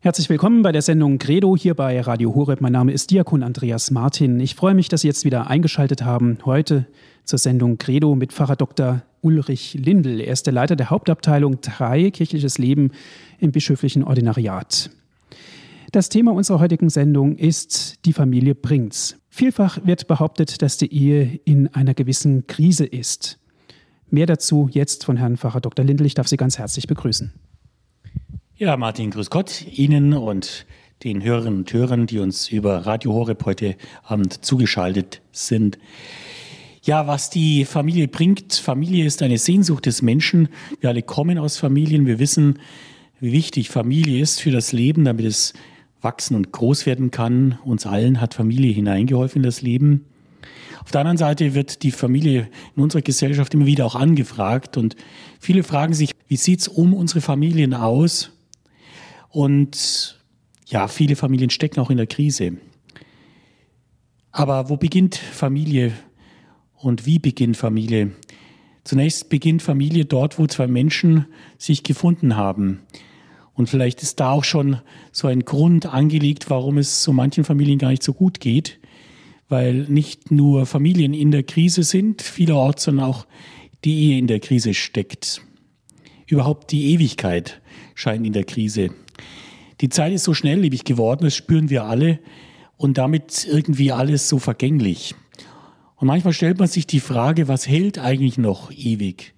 Herzlich willkommen bei der Sendung Credo hier bei Radio Horeb. Mein Name ist Diakon Andreas Martin. Ich freue mich, dass Sie jetzt wieder eingeschaltet haben. Heute zur Sendung Credo mit Pfarrer Dr. Ulrich Lindl. Er ist der Leiter der Hauptabteilung 3 Kirchliches Leben im bischöflichen Ordinariat. Das Thema unserer heutigen Sendung ist Die Familie bringt's. Vielfach wird behauptet, dass die Ehe in einer gewissen Krise ist. Mehr dazu jetzt von Herrn Pfarrer Dr. Lindl. Ich darf Sie ganz herzlich begrüßen. Ja, Martin, grüß Gott Ihnen und den Hörerinnen und Hörern, die uns über Radio Horeb heute Abend zugeschaltet sind. Ja, was die Familie bringt, Familie ist eine Sehnsucht des Menschen. Wir alle kommen aus Familien. Wir wissen, wie wichtig Familie ist für das Leben, damit es wachsen und groß werden kann. Uns allen hat Familie hineingeholfen in das Leben. Auf der anderen Seite wird die Familie in unserer Gesellschaft immer wieder auch angefragt und viele fragen sich, wie sieht's um unsere Familien aus? Und ja, viele Familien stecken auch in der Krise. Aber wo beginnt Familie und wie beginnt Familie? Zunächst beginnt Familie dort, wo zwei Menschen sich gefunden haben. Und vielleicht ist da auch schon so ein Grund angelegt, warum es so manchen Familien gar nicht so gut geht, weil nicht nur Familien in der Krise sind, vielerorts, sondern auch die Ehe in der Krise steckt. Überhaupt die Ewigkeit scheint in der Krise. Die Zeit ist so schnelllebig geworden, das spüren wir alle und damit irgendwie alles so vergänglich. Und manchmal stellt man sich die Frage, was hält eigentlich noch ewig?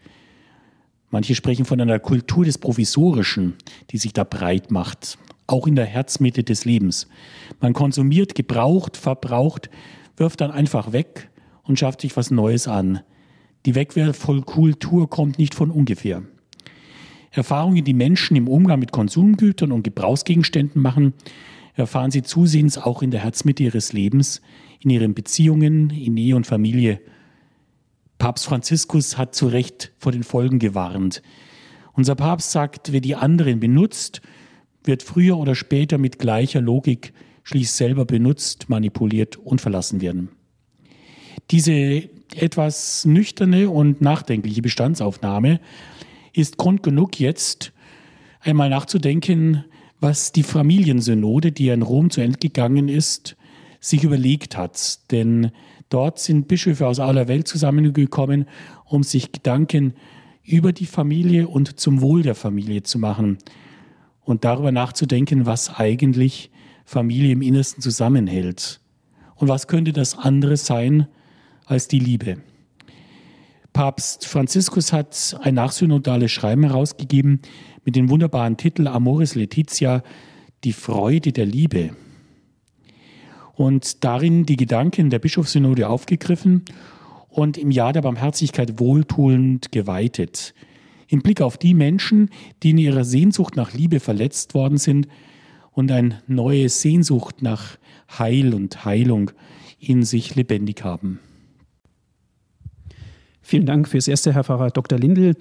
Manche sprechen von einer Kultur des Provisorischen, die sich da breit macht, auch in der Herzmitte des Lebens. Man konsumiert, gebraucht, verbraucht, wirft dann einfach weg und schafft sich was Neues an. Die Wegwerfkultur kommt nicht von ungefähr. Erfahrungen, die Menschen im Umgang mit Konsumgütern und Gebrauchsgegenständen machen, erfahren sie zusehends auch in der Herzmitte ihres Lebens, in ihren Beziehungen, in Ehe und Familie. Papst Franziskus hat zu Recht vor den Folgen gewarnt. Unser Papst sagt, wer die anderen benutzt, wird früher oder später mit gleicher Logik schließlich selber benutzt, manipuliert und verlassen werden. Diese etwas nüchterne und nachdenkliche Bestandsaufnahme ist Grund genug jetzt einmal nachzudenken, was die Familiensynode, die in Rom zu Ende gegangen ist, sich überlegt hat. Denn dort sind Bischöfe aus aller Welt zusammengekommen, um sich Gedanken über die Familie und zum Wohl der Familie zu machen und darüber nachzudenken, was eigentlich Familie im Innersten zusammenhält. Und was könnte das andere sein als die Liebe? Papst Franziskus hat ein nachsynodales Schreiben herausgegeben mit dem wunderbaren Titel Amoris Laetitia, die Freude der Liebe. Und darin die Gedanken der Bischofssynode aufgegriffen und im Jahr der Barmherzigkeit wohltuend geweitet. Im Blick auf die Menschen, die in ihrer Sehnsucht nach Liebe verletzt worden sind und eine neue Sehnsucht nach Heil und Heilung in sich lebendig haben. Vielen Dank fürs erste, Herr Pfarrer Dr. Lindl.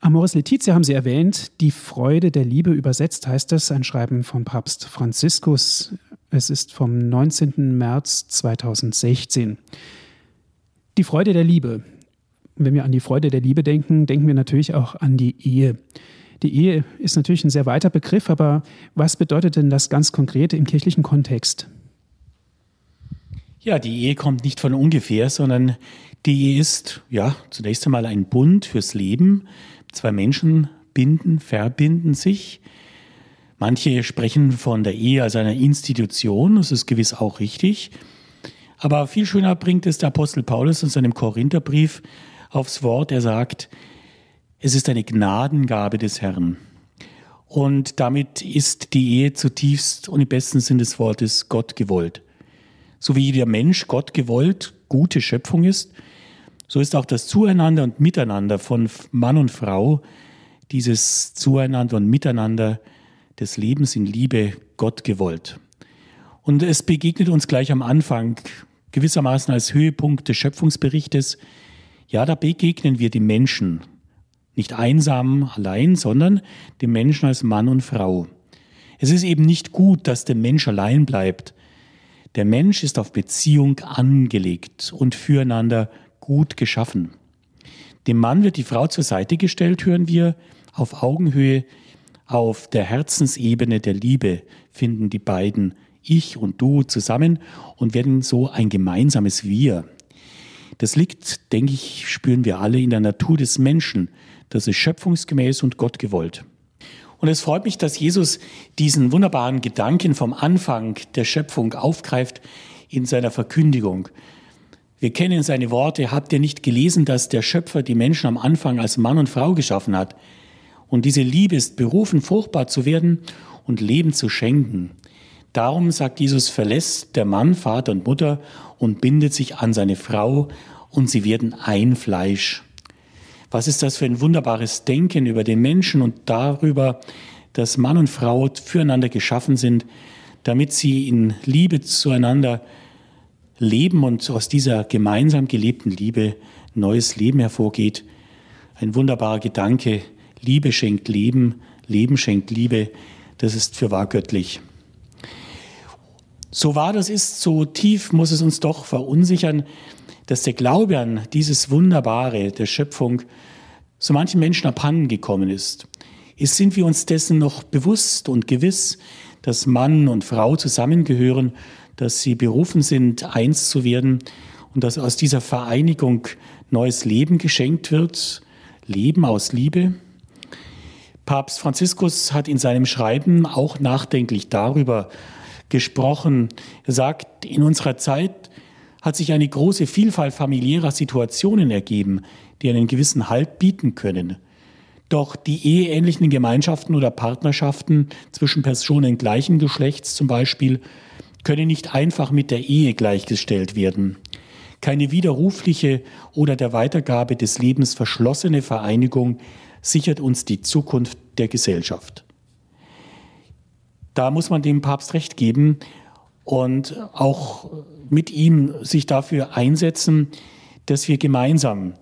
Amoris Laetitia haben Sie erwähnt. Die Freude der Liebe übersetzt heißt es, ein Schreiben von Papst Franziskus. Es ist vom 19. März 2016. Die Freude der Liebe. Wenn wir an die Freude der Liebe denken, denken wir natürlich auch an die Ehe. Die Ehe ist natürlich ein sehr weiter Begriff, aber was bedeutet denn das ganz konkret im kirchlichen Kontext? Ja, die Ehe kommt nicht von ungefähr, sondern die Ehe ist ja zunächst einmal ein Bund fürs Leben. Zwei Menschen binden, verbinden sich. Manche sprechen von der Ehe als einer Institution, das ist gewiss auch richtig. Aber viel schöner bringt es der Apostel Paulus in seinem Korintherbrief aufs Wort. Er sagt, es ist eine Gnadengabe des Herrn. Und damit ist die Ehe zutiefst und im besten Sinn des Wortes Gott gewollt. So wie der Mensch Gott gewollt gute Schöpfung ist, so ist auch das Zueinander und Miteinander von Mann und Frau, dieses Zueinander und Miteinander des Lebens in Liebe Gott gewollt. Und es begegnet uns gleich am Anfang gewissermaßen als Höhepunkt des Schöpfungsberichtes. Ja, da begegnen wir dem Menschen, nicht einsam allein, sondern dem Menschen als Mann und Frau. Es ist eben nicht gut, dass der Mensch allein bleibt. Der Mensch ist auf Beziehung angelegt und füreinander gut geschaffen. Dem Mann wird die Frau zur Seite gestellt, hören wir, auf Augenhöhe, Auf der Herzensebene der Liebe finden die beiden, ich und du, zusammen und werden so ein gemeinsames Wir. Das liegt, denke ich, spüren wir alle in der Natur des Menschen. Das ist schöpfungsgemäß und Gott gewollt. Und es freut mich, dass Jesus diesen wunderbaren Gedanken vom Anfang der Schöpfung aufgreift in seiner Verkündigung. Wir kennen seine Worte. Habt ihr nicht gelesen, dass der Schöpfer die Menschen am Anfang als Mann und Frau geschaffen hat? Und diese Liebe ist berufen, fruchtbar zu werden und Leben zu schenken. Darum, sagt Jesus, verlässt der Mann Vater und Mutter und bindet sich an seine Frau und sie werden ein Fleisch. Was ist das für ein wunderbares Denken über den Menschen und darüber, dass Mann und Frau füreinander geschaffen sind, damit sie in Liebe zueinander leben und aus dieser gemeinsam gelebten Liebe neues Leben hervorgeht. Ein wunderbarer Gedanke. Liebe schenkt Leben, Leben schenkt Liebe. Das ist für wahr göttlich. So wahr das ist, so tief muss es uns doch verunsichern, dass der Glaube an dieses Wunderbare der Schöpfung so manchen Menschen abhanden gekommen ist. Ist, sind wir uns dessen noch bewusst und gewiss, dass Mann und Frau zusammengehören, dass sie berufen sind, eins zu werden und dass aus dieser Vereinigung neues Leben geschenkt wird, Leben aus Liebe? Papst Franziskus hat in seinem Schreiben auch nachdenklich darüber gesprochen. Er sagt, in unserer Zeit hat sich eine große Vielfalt familiärer Situationen ergeben, die einen gewissen Halt bieten können. Doch die eheähnlichen Gemeinschaften oder Partnerschaften zwischen Personen gleichen Geschlechts zum Beispiel können nicht einfach mit der Ehe gleichgestellt werden. Keine widerrufliche oder der Weitergabe des Lebens verschlossene Vereinigung sichert uns die Zukunft der Gesellschaft. Da muss man dem Papst recht geben und auch mit ihm sich dafür einsetzen, dass wir gemeinsam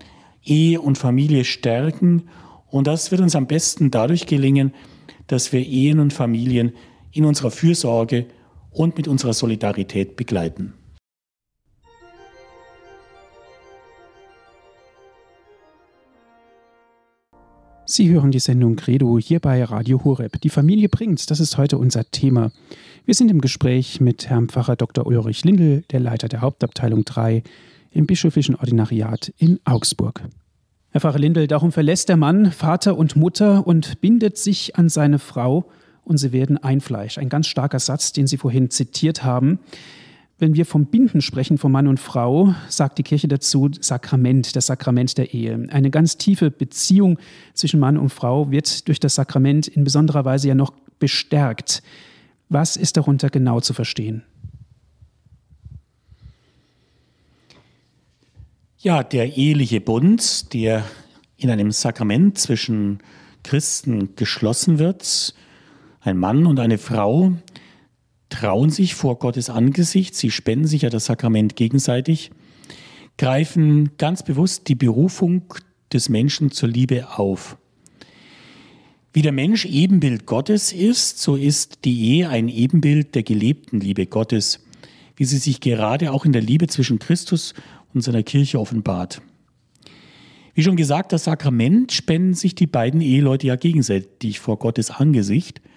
Ehe und Familie stärken. Und das wird uns am besten dadurch gelingen, dass wir Ehen und Familien in unserer Fürsorge und mit unserer Solidarität begleiten. Sie hören die Sendung Credo hier bei Radio Horeb. Die Familie bringt, das ist heute unser Thema. Wir sind im Gespräch mit Herrn Pfarrer Dr. Ulrich Lindel, der Leiter der Hauptabteilung 3 im bischöflichen Ordinariat in Augsburg. Herr Pfarrer Lindel, darum verlässt der Mann Vater und Mutter und bindet sich an seine Frau und sie werden ein Fleisch. Ein ganz starker Satz, den Sie vorhin zitiert haben. Wenn wir vom Binden sprechen, von Mann und Frau, sagt die Kirche dazu Sakrament, das Sakrament der Ehe. Eine ganz tiefe Beziehung zwischen Mann und Frau wird durch das Sakrament in besonderer Weise ja noch bestärkt. Was ist darunter genau zu verstehen? Ja, der eheliche Bund, der in einem Sakrament zwischen Christen geschlossen wird, ein Mann und eine Frau, trauen sich vor Gottes Angesicht, sie spenden sich ja das Sakrament gegenseitig, greifen ganz bewusst die Berufung des Menschen zur Liebe auf. Wie der Mensch Ebenbild Gottes ist, so ist die Ehe ein Ebenbild der gelebten Liebe Gottes, wie sie sich gerade auch in der Liebe zwischen Christus und seiner Kirche offenbart. Wie schon gesagt, das Sakrament spenden sich die beiden Eheleute ja gegenseitig vor Gottes Angesicht –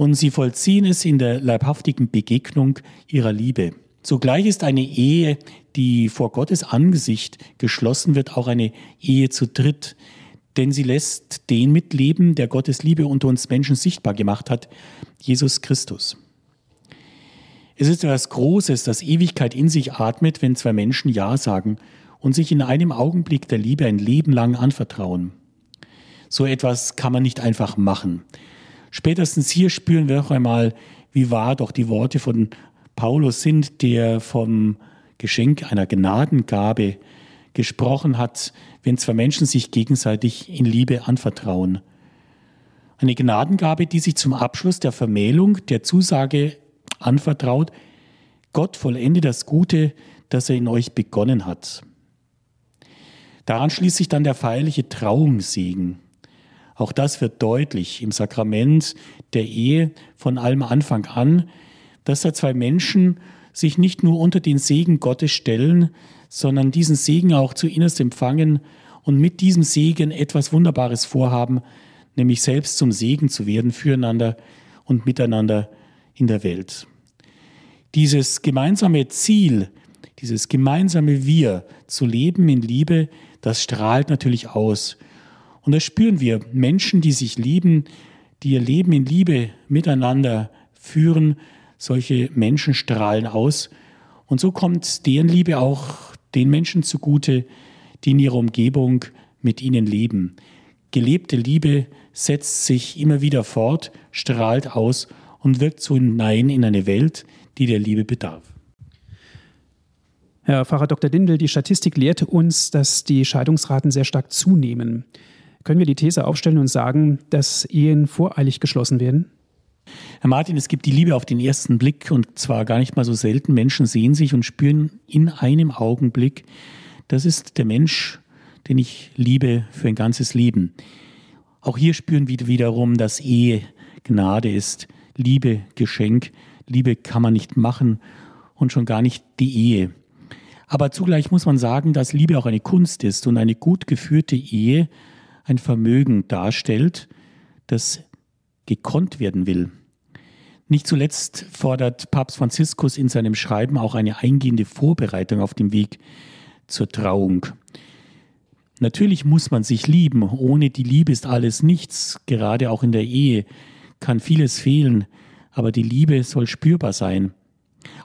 und sie vollziehen es in der leibhaftigen Begegnung ihrer Liebe. Zugleich ist eine Ehe, die vor Gottes Angesicht geschlossen wird, auch eine Ehe zu dritt, denn sie lässt den mitleben, der Gottes Liebe unter uns Menschen sichtbar gemacht hat, Jesus Christus. Es ist etwas Großes, das Ewigkeit in sich atmet, wenn zwei Menschen Ja sagen und sich in einem Augenblick der Liebe ein Leben lang anvertrauen. So etwas kann man nicht einfach machen. Spätestens hier spüren wir auch einmal, wie wahr doch die Worte von Paulus sind, der vom Geschenk einer Gnadengabe gesprochen hat, wenn zwei Menschen sich gegenseitig in Liebe anvertrauen. Eine Gnadengabe, die sich zum Abschluss der Vermählung der Zusage anvertraut, Gott vollende das Gute, das er in euch begonnen hat. Daran schließt sich dann der feierliche Trauungssegen. Auch das wird deutlich im Sakrament der Ehe von allem Anfang an, dass da zwei Menschen sich nicht nur unter den Segen Gottes stellen, sondern diesen Segen auch zu innerst empfangen und mit diesem Segen etwas Wunderbares vorhaben, nämlich selbst zum Segen zu werden füreinander und miteinander in der Welt. Dieses gemeinsame Ziel, dieses gemeinsame Wir zu leben in Liebe, das strahlt natürlich aus. Und das spüren wir. Menschen, die sich lieben, die ihr Leben in Liebe miteinander führen, solche Menschen strahlen aus. Und so kommt deren Liebe auch den Menschen zugute, die in ihrer Umgebung mit ihnen leben. Gelebte Liebe setzt sich immer wieder fort, strahlt aus und wirkt so hinein in eine Welt, die der Liebe bedarf. Herr Pfarrer Dr. Dindel, die Statistik lehrt uns, dass die Scheidungsraten sehr stark zunehmen. Können wir die These aufstellen und sagen, dass Ehen voreilig geschlossen werden? Herr Martin, es gibt die Liebe auf den ersten Blick und zwar gar nicht mal so selten. Menschen sehen sich und spüren in einem Augenblick, das ist der Mensch, den ich liebe für ein ganzes Leben. Auch hier spüren wir wiederum, dass Ehe Gnade ist, Liebe Geschenk. Liebe kann man nicht machen und schon gar nicht die Ehe. Aber zugleich muss man sagen, dass Liebe auch eine Kunst ist und eine gut geführte Ehe ein Vermögen darstellt, das gekonnt werden will. Nicht zuletzt fordert Papst Franziskus in seinem Schreiben auch eine eingehende Vorbereitung auf dem Weg zur Trauung. Natürlich muss man sich lieben. Ohne die Liebe ist alles nichts. Gerade auch in der Ehe kann vieles fehlen. Aber die Liebe soll spürbar sein.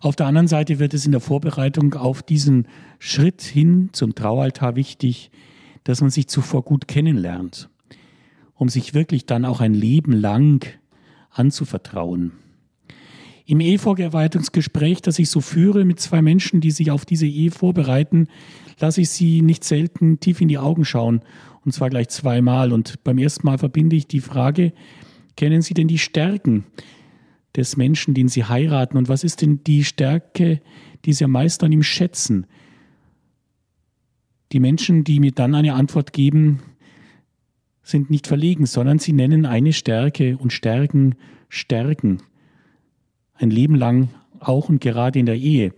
Auf der anderen Seite wird es in der Vorbereitung auf diesen Schritt hin zum Traualtar wichtig, dass man sich zuvor gut kennenlernt, um sich wirklich dann auch ein Leben lang anzuvertrauen. Im Ehevorbereitungsgespräch, das ich so führe mit zwei Menschen, die sich auf diese Ehe vorbereiten, lasse ich sie nicht selten tief in die Augen schauen, und zwar gleich zweimal. Und beim ersten Mal verbinde ich die Frage, kennen Sie denn die Stärken des Menschen, den Sie heiraten? Und was ist denn die Stärke, die Sie am meisten an ihm schätzen? Die Menschen, die mir dann eine Antwort geben, sind nicht verlegen, sondern sie nennen eine Stärke und Stärken Stärken. Ein Leben lang auch und gerade in der Ehe.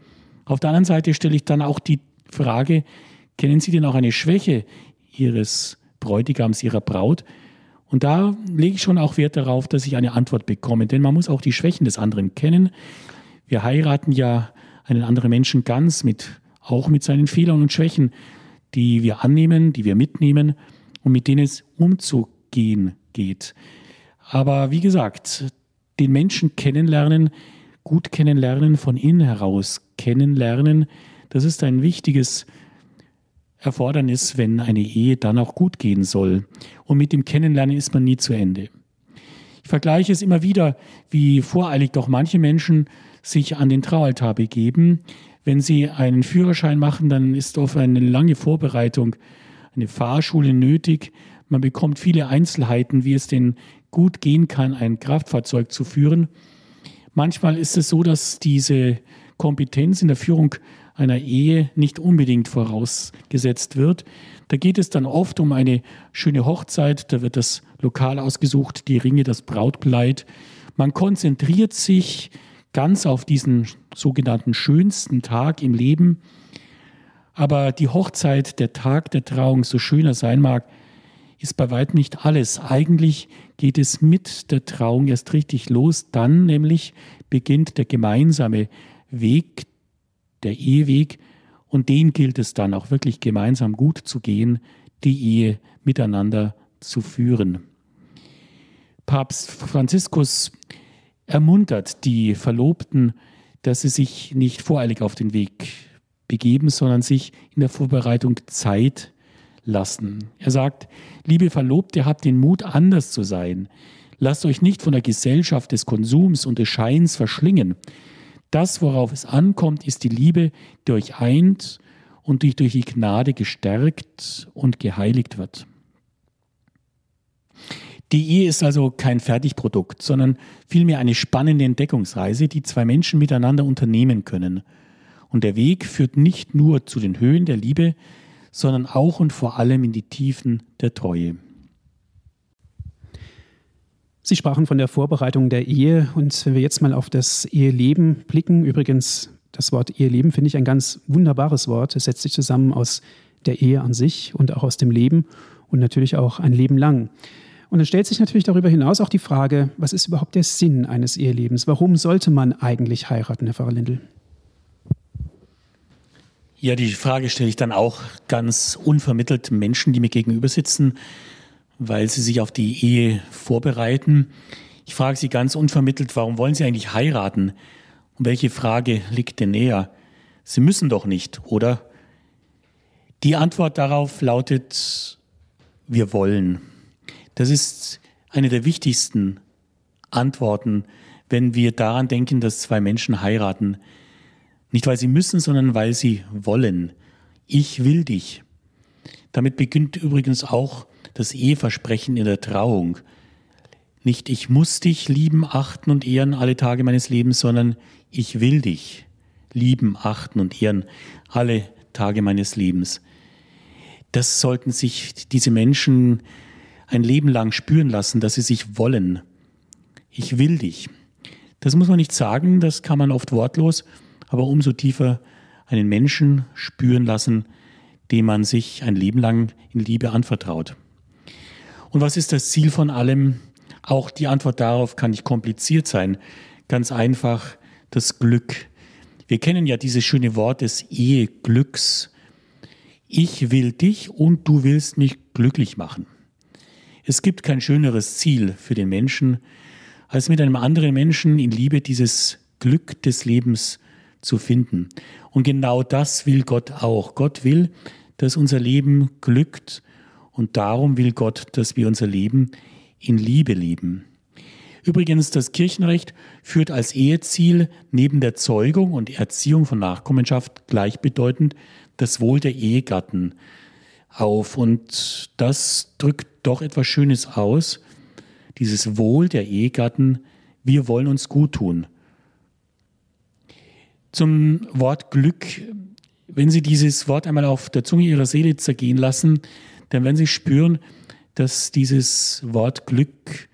Auf der anderen Seite stelle ich dann auch die Frage, kennen Sie denn auch eine Schwäche Ihres Bräutigams, Ihrer Braut? Und da lege ich schon auch Wert darauf, dass ich eine Antwort bekomme, denn man muss auch die Schwächen des anderen kennen. Wir heiraten ja einen anderen Menschen ganz mit, auch mit seinen Fehlern und Schwächen die wir annehmen, die wir mitnehmen und mit denen es umzugehen geht. Aber wie gesagt, den Menschen kennenlernen, gut kennenlernen, von innen heraus kennenlernen, das ist ein wichtiges Erfordernis, wenn eine Ehe dann auch gut gehen soll. Und mit dem Kennenlernen ist man nie zu Ende. Ich vergleiche es immer wieder, wie voreilig doch manche Menschen sich an den Traualtar begeben, wenn Sie einen Führerschein machen, dann ist oft eine lange Vorbereitung, eine Fahrschule nötig. Man bekommt viele Einzelheiten, wie es denn gut gehen kann, ein Kraftfahrzeug zu führen. Manchmal ist es so, dass diese Kompetenz in der Führung einer Ehe nicht unbedingt vorausgesetzt wird. Da geht es dann oft um eine schöne Hochzeit, da wird das Lokal ausgesucht, die Ringe, das Brautkleid. Man konzentriert sich ganz auf diesen sogenannten schönsten Tag im Leben. Aber die Hochzeit, der Tag der Trauung, so schöner sein mag, ist bei weitem nicht alles. Eigentlich geht es mit der Trauung erst richtig los. Dann nämlich beginnt der gemeinsame Weg, der Eheweg. Und den gilt es dann auch wirklich gemeinsam gut zu gehen, die Ehe miteinander zu führen. Papst Franziskus ermuntert die Verlobten, dass sie sich nicht voreilig auf den Weg begeben, sondern sich in der Vorbereitung Zeit lassen. Er sagt, liebe Verlobte, habt den Mut, anders zu sein. Lasst euch nicht von der Gesellschaft des Konsums und des Scheins verschlingen. Das, worauf es ankommt, ist die Liebe, die euch eint und die durch die Gnade gestärkt und geheiligt wird. Die Ehe ist also kein Fertigprodukt, sondern vielmehr eine spannende Entdeckungsreise, die zwei Menschen miteinander unternehmen können. Und der Weg führt nicht nur zu den Höhen der Liebe, sondern auch und vor allem in die Tiefen der Treue. Sie sprachen von der Vorbereitung der Ehe und wenn wir jetzt mal auf das Eheleben blicken, übrigens das Wort Eheleben finde ich ein ganz wunderbares Wort. Es setzt sich zusammen aus der Ehe an sich und auch aus dem Leben und natürlich auch ein Leben lang. Und dann stellt sich natürlich darüber hinaus auch die Frage, was ist überhaupt der Sinn eines Ehelebens? Warum sollte man eigentlich heiraten, Herr Pfarrer Lindl? Ja, die Frage stelle ich dann auch ganz unvermittelt Menschen, die mir gegenüber sitzen, weil sie sich auf die Ehe vorbereiten. Ich frage sie ganz unvermittelt, warum wollen sie eigentlich heiraten? Und welche Frage liegt denn näher? Sie müssen doch nicht, oder? Die Antwort darauf lautet, wir wollen. Das ist eine der wichtigsten Antworten, wenn wir daran denken, dass zwei Menschen heiraten. Nicht weil sie müssen, sondern weil sie wollen. Ich will dich. Damit beginnt übrigens auch das Eheversprechen in der Trauung. Nicht ich muss dich lieben, achten und ehren alle Tage meines Lebens, sondern ich will dich lieben, achten und ehren alle Tage meines Lebens. Das sollten sich diese Menschen ein Leben lang spüren lassen, dass sie sich wollen. Ich will dich. Das muss man nicht sagen, das kann man oft wortlos, aber umso tiefer einen Menschen spüren lassen, dem man sich ein Leben lang in Liebe anvertraut. Und was ist das Ziel von allem? Auch die Antwort darauf kann nicht kompliziert sein. Ganz einfach das Glück. Wir kennen ja dieses schöne Wort des Eheglücks. Ich will dich und du willst mich glücklich machen. Es gibt kein schöneres Ziel für den Menschen, als mit einem anderen Menschen in Liebe dieses Glück des Lebens zu finden. Und genau das will Gott auch. Gott will, dass unser Leben glückt und darum will Gott, dass wir unser Leben in Liebe leben. Übrigens, das Kirchenrecht führt als Eheziel neben der Zeugung und Erziehung von Nachkommenschaft gleichbedeutend das Wohl der Ehegatten auf. Und das drückt doch etwas Schönes aus. Dieses Wohl der Ehegatten, wir wollen uns gut tun. Zum Wort Glück, wenn Sie dieses Wort einmal auf der Zunge Ihrer Seele zergehen lassen, dann werden Sie spüren, dass dieses Wort Glück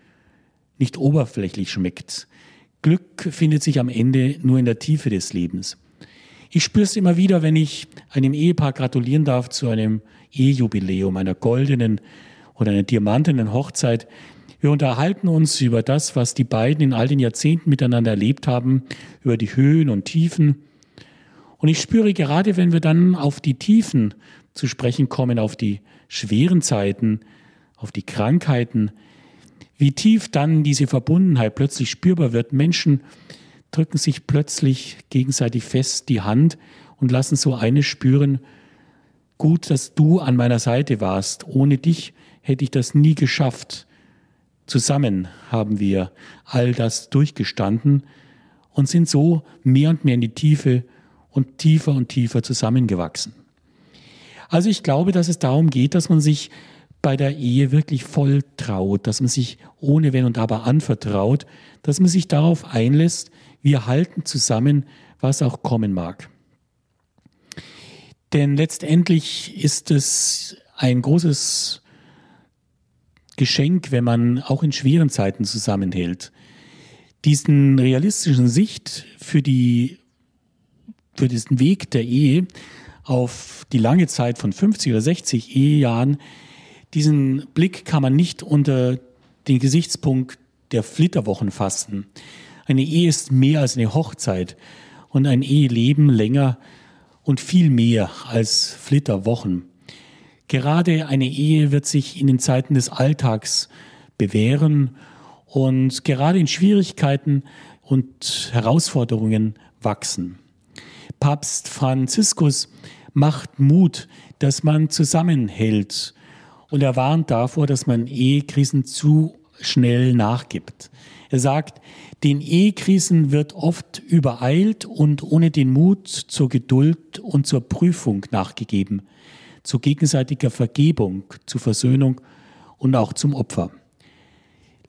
nicht oberflächlich schmeckt. Glück findet sich am Ende nur in der Tiefe des Lebens. Ich spüre es immer wieder, wenn ich einem Ehepaar gratulieren darf zu einem Ehejubiläum, einer goldenen oder einer diamantenen Hochzeit. Wir unterhalten uns über das, was die beiden in all den Jahrzehnten miteinander erlebt haben, über die Höhen und Tiefen. Und ich spüre gerade, wenn wir dann auf die Tiefen zu sprechen kommen, auf die schweren Zeiten, auf die Krankheiten, wie tief dann diese Verbundenheit plötzlich spürbar wird. Menschen drücken sich plötzlich gegenseitig fest die Hand und lassen so eines spüren, gut, dass du an meiner Seite warst. Ohne dich hätte ich das nie geschafft. Zusammen haben wir all das durchgestanden und sind so mehr und mehr in die Tiefe und tiefer und tiefer zusammengewachsen. Also ich glaube, dass es darum geht, dass man sich bei der Ehe wirklich voll traut, dass man sich ohne Wenn und Aber anvertraut, dass man sich darauf einlässt, wir halten zusammen, was auch kommen mag. Denn letztendlich ist es ein großes Geschenk, wenn man auch in schweren Zeiten zusammenhält. Diesen realistischen Sicht für, die, für diesen Weg der Ehe auf die lange Zeit von 50 oder 60 Ehejahren, diesen Blick kann man nicht unter den Gesichtspunkt der Flitterwochen fassen. Eine Ehe ist mehr als eine Hochzeit und ein Eheleben länger und viel mehr als Flitterwochen. Gerade eine Ehe wird sich in den Zeiten des Alltags bewähren und gerade in Schwierigkeiten und Herausforderungen wachsen. Papst Franziskus macht Mut, dass man zusammenhält und er warnt davor, dass man Ehekrisen zu schnell nachgibt. Er sagt, den Ehekrisen wird oft übereilt und ohne den Mut zur Geduld und zur Prüfung nachgegeben zu gegenseitiger Vergebung, zu Versöhnung und auch zum Opfer.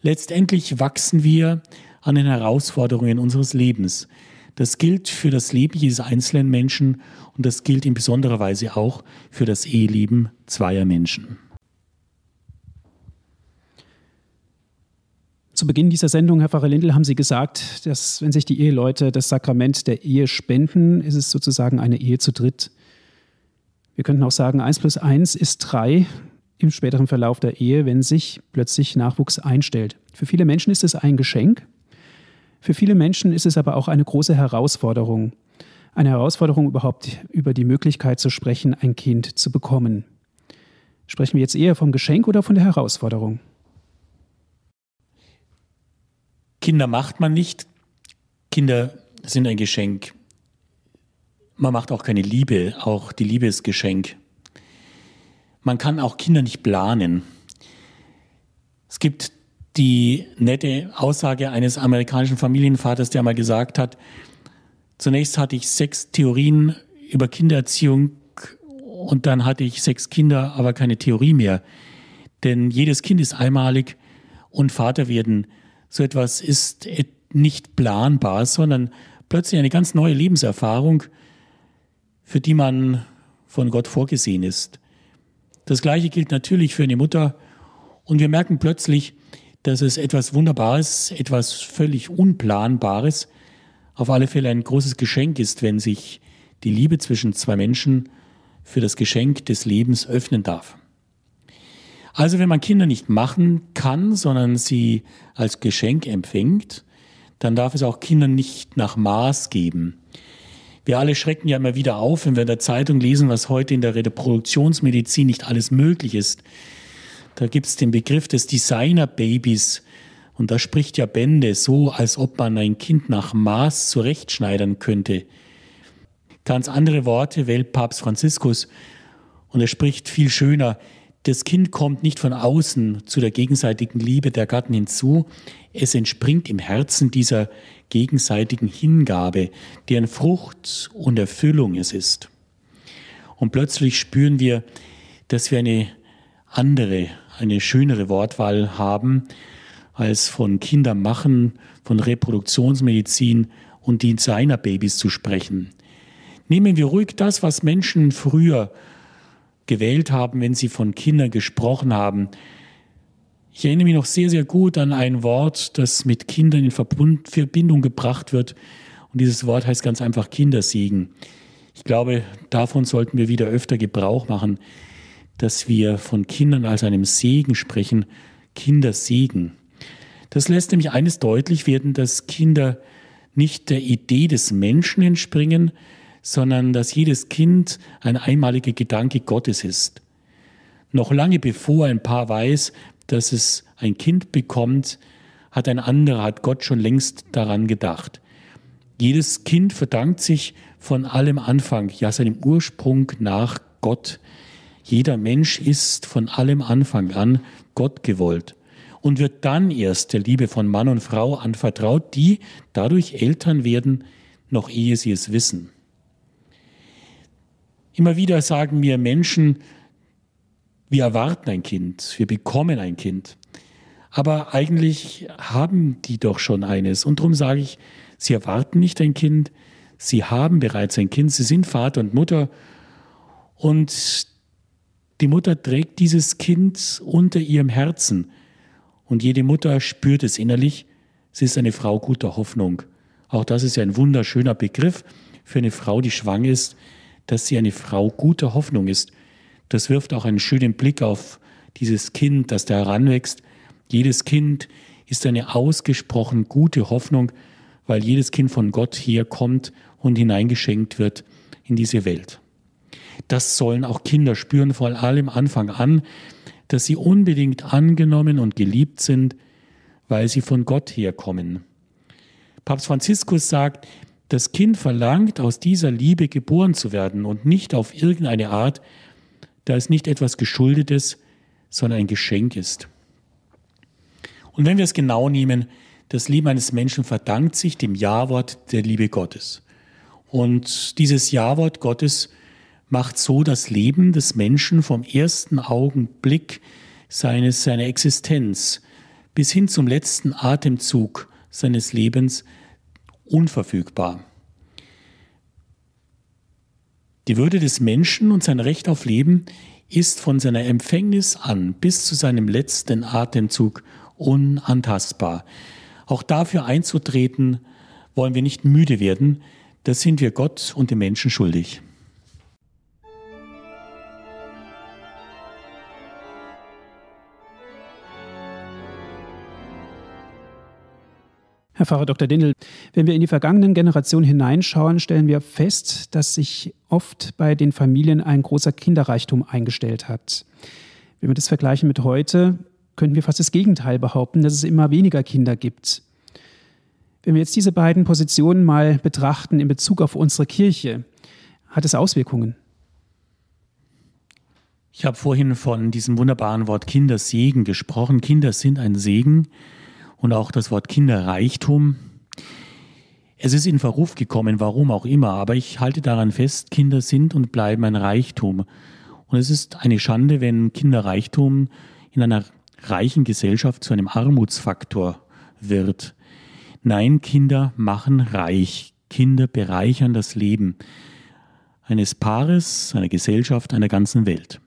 Letztendlich wachsen wir an den Herausforderungen unseres Lebens. Das gilt für das Leben jedes einzelnen Menschen und das gilt in besonderer Weise auch für das Eheleben zweier Menschen. Zu Beginn dieser Sendung, Herr Pfarrer Lindl, haben Sie gesagt, dass wenn sich die Eheleute das Sakrament der Ehe spenden, ist es sozusagen eine Ehe zu dritt. Wir könnten auch sagen, 1 plus 1 ist 3. im späteren Verlauf der Ehe, wenn sich plötzlich Nachwuchs einstellt. Für viele Menschen ist es ein Geschenk, für viele Menschen ist es aber auch eine große Herausforderung. Eine Herausforderung überhaupt über die Möglichkeit zu sprechen, ein Kind zu bekommen. Sprechen wir jetzt eher vom Geschenk oder von der Herausforderung? Kinder macht man nicht. Kinder sind ein Geschenk. Man macht auch keine Liebe. Auch die Liebe ist Geschenk. Man kann auch Kinder nicht planen. Es gibt die nette Aussage eines amerikanischen Familienvaters, der mal gesagt hat, zunächst hatte ich sechs Theorien über Kindererziehung und dann hatte ich sechs Kinder, aber keine Theorie mehr. Denn jedes Kind ist einmalig und Vater werden, so etwas ist nicht planbar, sondern plötzlich eine ganz neue Lebenserfahrung, für die man von Gott vorgesehen ist. Das Gleiche gilt natürlich für eine Mutter. Und wir merken plötzlich, dass es etwas Wunderbares, etwas völlig Unplanbares, auf alle Fälle ein großes Geschenk ist, wenn sich die Liebe zwischen zwei Menschen für das Geschenk des Lebens öffnen darf. Also wenn man Kinder nicht machen kann, sondern sie als Geschenk empfängt, dann darf es auch Kindern nicht nach Maß geben. Wir alle schrecken ja immer wieder auf, wenn wir in der Zeitung lesen, was heute in der Reproduktionsmedizin nicht alles möglich ist. Da gibt es den Begriff des Designer-Babys. Und da spricht ja Bände so, als ob man ein Kind nach Maß zurechtschneidern könnte. Ganz andere Worte wählt Papst Franziskus. Und er spricht viel schöner. Das Kind kommt nicht von außen zu der gegenseitigen Liebe der Gatten hinzu. Es entspringt im Herzen dieser gegenseitigen Hingabe, deren Frucht und Erfüllung es ist. Und plötzlich spüren wir, dass wir eine andere, eine schönere Wortwahl haben, als von Kindern machen, von Reproduktionsmedizin und Designerbabys zu sprechen. Nehmen wir ruhig das, was Menschen früher gewählt haben, wenn sie von Kindern gesprochen haben, ich erinnere mich noch sehr, sehr gut an ein Wort, das mit Kindern in Verbindung gebracht wird. Und dieses Wort heißt ganz einfach Kindersegen. Ich glaube, davon sollten wir wieder öfter Gebrauch machen, dass wir von Kindern als einem Segen sprechen. Kindersegen. Das lässt nämlich eines deutlich werden, dass Kinder nicht der Idee des Menschen entspringen, sondern dass jedes Kind ein einmaliger Gedanke Gottes ist. Noch lange bevor ein Paar weiß, dass es ein Kind bekommt, hat ein anderer, hat Gott schon längst daran gedacht. Jedes Kind verdankt sich von allem Anfang, ja seinem Ursprung nach Gott. Jeder Mensch ist von allem Anfang an Gott gewollt und wird dann erst der Liebe von Mann und Frau anvertraut, die dadurch Eltern werden, noch ehe sie es wissen. Immer wieder sagen mir Menschen, wir erwarten ein Kind, wir bekommen ein Kind. Aber eigentlich haben die doch schon eines. Und darum sage ich, sie erwarten nicht ein Kind, sie haben bereits ein Kind, sie sind Vater und Mutter. Und die Mutter trägt dieses Kind unter ihrem Herzen. Und jede Mutter spürt es innerlich, sie ist eine Frau guter Hoffnung. Auch das ist ja ein wunderschöner Begriff für eine Frau, die schwanger ist, dass sie eine Frau guter Hoffnung ist. Das wirft auch einen schönen Blick auf dieses Kind, das da heranwächst. Jedes Kind ist eine ausgesprochen gute Hoffnung, weil jedes Kind von Gott herkommt und hineingeschenkt wird in diese Welt. Das sollen auch Kinder spüren, vor allem Anfang an, dass sie unbedingt angenommen und geliebt sind, weil sie von Gott herkommen. Papst Franziskus sagt, das Kind verlangt, aus dieser Liebe geboren zu werden und nicht auf irgendeine Art da es nicht etwas Geschuldetes, sondern ein Geschenk ist. Und wenn wir es genau nehmen, das Leben eines Menschen verdankt sich dem Ja-Wort der Liebe Gottes. Und dieses Ja-Wort Gottes macht so das Leben des Menschen vom ersten Augenblick seines, seiner Existenz bis hin zum letzten Atemzug seines Lebens unverfügbar. Die Würde des Menschen und sein Recht auf Leben ist von seiner Empfängnis an bis zu seinem letzten Atemzug unantastbar. Auch dafür einzutreten, wollen wir nicht müde werden, das sind wir Gott und den Menschen schuldig. Herr Pfarrer Dr. Dindel, wenn wir in die vergangenen Generationen hineinschauen, stellen wir fest, dass sich oft bei den Familien ein großer Kinderreichtum eingestellt hat. Wenn wir das vergleichen mit heute, könnten wir fast das Gegenteil behaupten, dass es immer weniger Kinder gibt. Wenn wir jetzt diese beiden Positionen mal betrachten in Bezug auf unsere Kirche, hat es Auswirkungen? Ich habe vorhin von diesem wunderbaren Wort Kindersegen gesprochen. Kinder sind ein Segen und auch das Wort Kinderreichtum. Es ist in Verruf gekommen, warum auch immer, aber ich halte daran fest, Kinder sind und bleiben ein Reichtum. Und es ist eine Schande, wenn Kinderreichtum in einer reichen Gesellschaft zu einem Armutsfaktor wird. Nein, Kinder machen reich. Kinder bereichern das Leben eines Paares, einer Gesellschaft, einer ganzen Welt.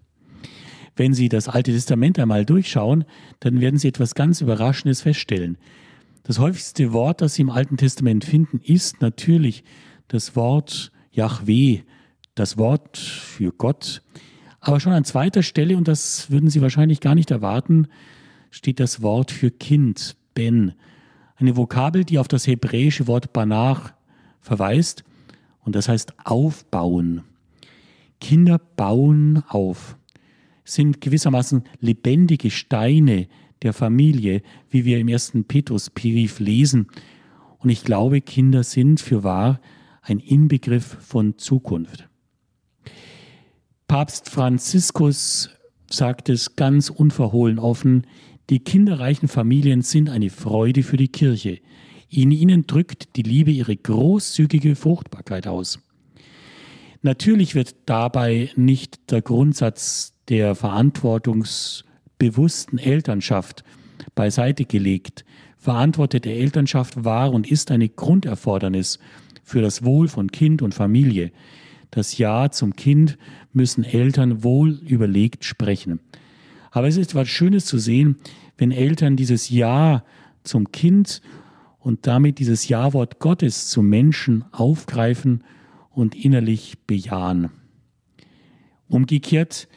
Wenn Sie das Alte Testament einmal durchschauen, dann werden Sie etwas ganz Überraschendes feststellen. Das häufigste Wort, das Sie im Alten Testament finden, ist natürlich das Wort Yahweh, das Wort für Gott. Aber schon an zweiter Stelle, und das würden Sie wahrscheinlich gar nicht erwarten, steht das Wort für Kind, Ben. Eine Vokabel, die auf das hebräische Wort Banach verweist, und das heißt aufbauen. Kinder bauen auf sind gewissermaßen lebendige Steine der Familie, wie wir im ersten Petrusbrief lesen. Und ich glaube, Kinder sind für wahr ein Inbegriff von Zukunft. Papst Franziskus sagt es ganz unverhohlen offen, die kinderreichen Familien sind eine Freude für die Kirche. In ihnen drückt die Liebe ihre großzügige Fruchtbarkeit aus. Natürlich wird dabei nicht der Grundsatz der verantwortungsbewussten Elternschaft beiseite gelegt. Verantwortete Elternschaft war und ist eine Grunderfordernis für das Wohl von Kind und Familie. Das Ja zum Kind müssen Eltern wohl überlegt sprechen. Aber es ist etwas Schönes zu sehen, wenn Eltern dieses Ja zum Kind und damit dieses Ja-Wort Gottes zum Menschen aufgreifen und innerlich bejahen. Umgekehrt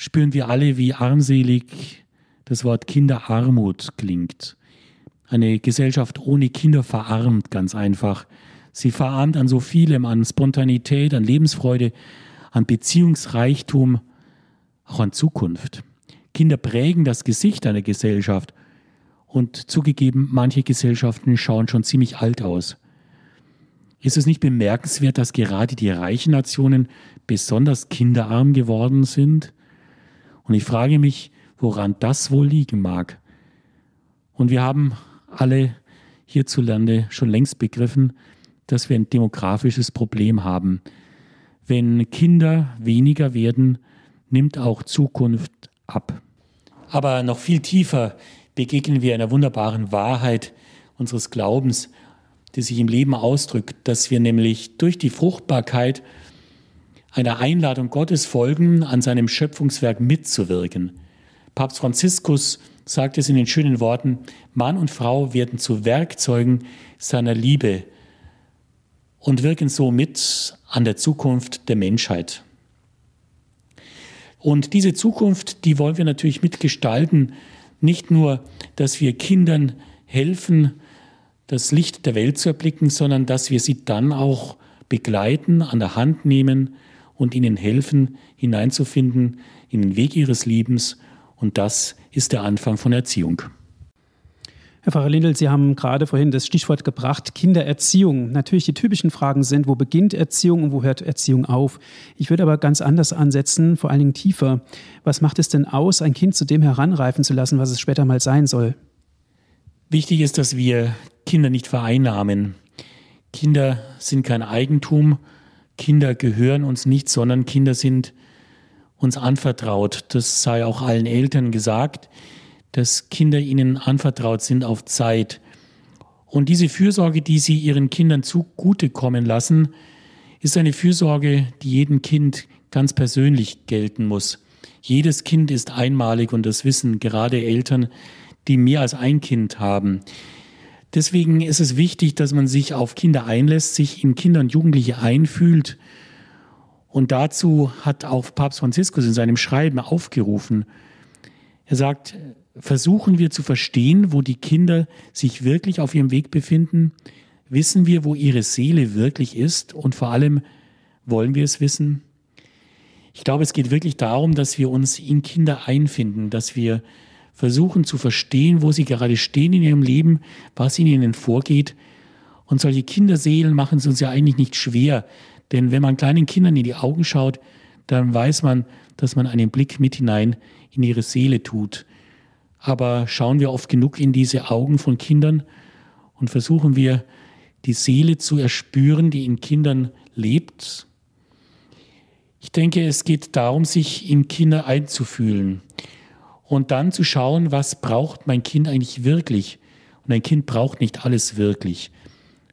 spüren wir alle, wie armselig das Wort Kinderarmut klingt. Eine Gesellschaft ohne Kinder verarmt ganz einfach. Sie verarmt an so vielem, an Spontanität, an Lebensfreude, an Beziehungsreichtum, auch an Zukunft. Kinder prägen das Gesicht einer Gesellschaft. Und zugegeben, manche Gesellschaften schauen schon ziemlich alt aus. Ist es nicht bemerkenswert, dass gerade die reichen Nationen besonders kinderarm geworden sind? Und ich frage mich, woran das wohl liegen mag. Und wir haben alle hierzulande schon längst begriffen, dass wir ein demografisches Problem haben. Wenn Kinder weniger werden, nimmt auch Zukunft ab. Aber noch viel tiefer begegnen wir einer wunderbaren Wahrheit unseres Glaubens, die sich im Leben ausdrückt, dass wir nämlich durch die Fruchtbarkeit einer Einladung Gottes folgen, an seinem Schöpfungswerk mitzuwirken. Papst Franziskus sagt es in den schönen Worten, Mann und Frau werden zu Werkzeugen seiner Liebe und wirken so mit an der Zukunft der Menschheit. Und diese Zukunft, die wollen wir natürlich mitgestalten, nicht nur, dass wir Kindern helfen, das Licht der Welt zu erblicken, sondern dass wir sie dann auch begleiten, an der Hand nehmen und ihnen helfen, hineinzufinden in den Weg ihres Lebens. Und das ist der Anfang von Erziehung. Herr Pfarrer Lindl, Sie haben gerade vorhin das Stichwort gebracht, Kindererziehung. Natürlich die typischen Fragen sind, wo beginnt Erziehung und wo hört Erziehung auf? Ich würde aber ganz anders ansetzen, vor allen Dingen tiefer. Was macht es denn aus, ein Kind zu dem heranreifen zu lassen, was es später mal sein soll? Wichtig ist, dass wir Kinder nicht vereinnahmen. Kinder sind kein Eigentum, Kinder gehören uns nicht, sondern Kinder sind uns anvertraut. Das sei auch allen Eltern gesagt, dass Kinder ihnen anvertraut sind auf Zeit. Und diese Fürsorge, die sie ihren Kindern zugutekommen lassen, ist eine Fürsorge, die jedem Kind ganz persönlich gelten muss. Jedes Kind ist einmalig und das wissen gerade Eltern, die mehr als ein Kind haben. Deswegen ist es wichtig, dass man sich auf Kinder einlässt, sich in Kinder und Jugendliche einfühlt. Und dazu hat auch Papst Franziskus in seinem Schreiben aufgerufen. Er sagt, versuchen wir zu verstehen, wo die Kinder sich wirklich auf ihrem Weg befinden? Wissen wir, wo ihre Seele wirklich ist? Und vor allem, wollen wir es wissen? Ich glaube, es geht wirklich darum, dass wir uns in Kinder einfinden, dass wir versuchen zu verstehen, wo sie gerade stehen in ihrem Leben, was in ihnen vorgeht. Und solche Kinderseelen machen es uns ja eigentlich nicht schwer, denn wenn man kleinen Kindern in die Augen schaut, dann weiß man, dass man einen Blick mit hinein in ihre Seele tut. Aber schauen wir oft genug in diese Augen von Kindern und versuchen wir, die Seele zu erspüren, die in Kindern lebt. Ich denke, es geht darum, sich in Kinder einzufühlen und dann zu schauen, was braucht mein Kind eigentlich wirklich. Und ein Kind braucht nicht alles wirklich.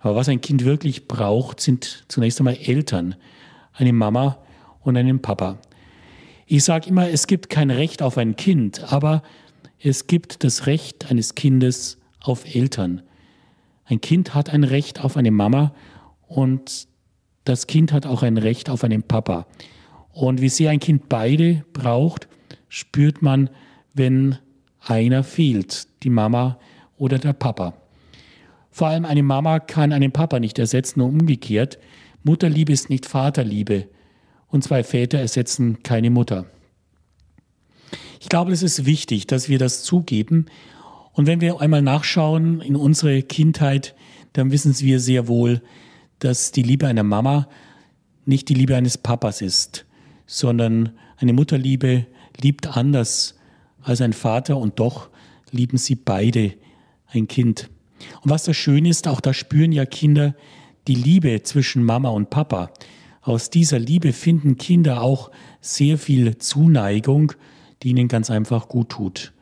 Aber was ein Kind wirklich braucht, sind zunächst einmal Eltern, eine Mama und einen Papa. Ich sage immer, es gibt kein Recht auf ein Kind, aber es gibt das Recht eines Kindes auf Eltern. Ein Kind hat ein Recht auf eine Mama und das Kind hat auch ein Recht auf einen Papa. Und wie sehr ein Kind beide braucht, spürt man, wenn einer fehlt, die Mama oder der Papa. Vor allem eine Mama kann einen Papa nicht ersetzen und umgekehrt. Mutterliebe ist nicht Vaterliebe und zwei Väter ersetzen keine Mutter. Ich glaube, es ist wichtig, dass wir das zugeben. Und wenn wir einmal nachschauen in unsere Kindheit, dann wissen wir sehr wohl, dass die Liebe einer Mama nicht die Liebe eines Papas ist, sondern eine Mutterliebe liebt anders als ein Vater und doch lieben sie beide ein Kind. Und was das Schöne ist, auch da spüren ja Kinder die Liebe zwischen Mama und Papa. Aus dieser Liebe finden Kinder auch sehr viel Zuneigung, die ihnen ganz einfach gut tut.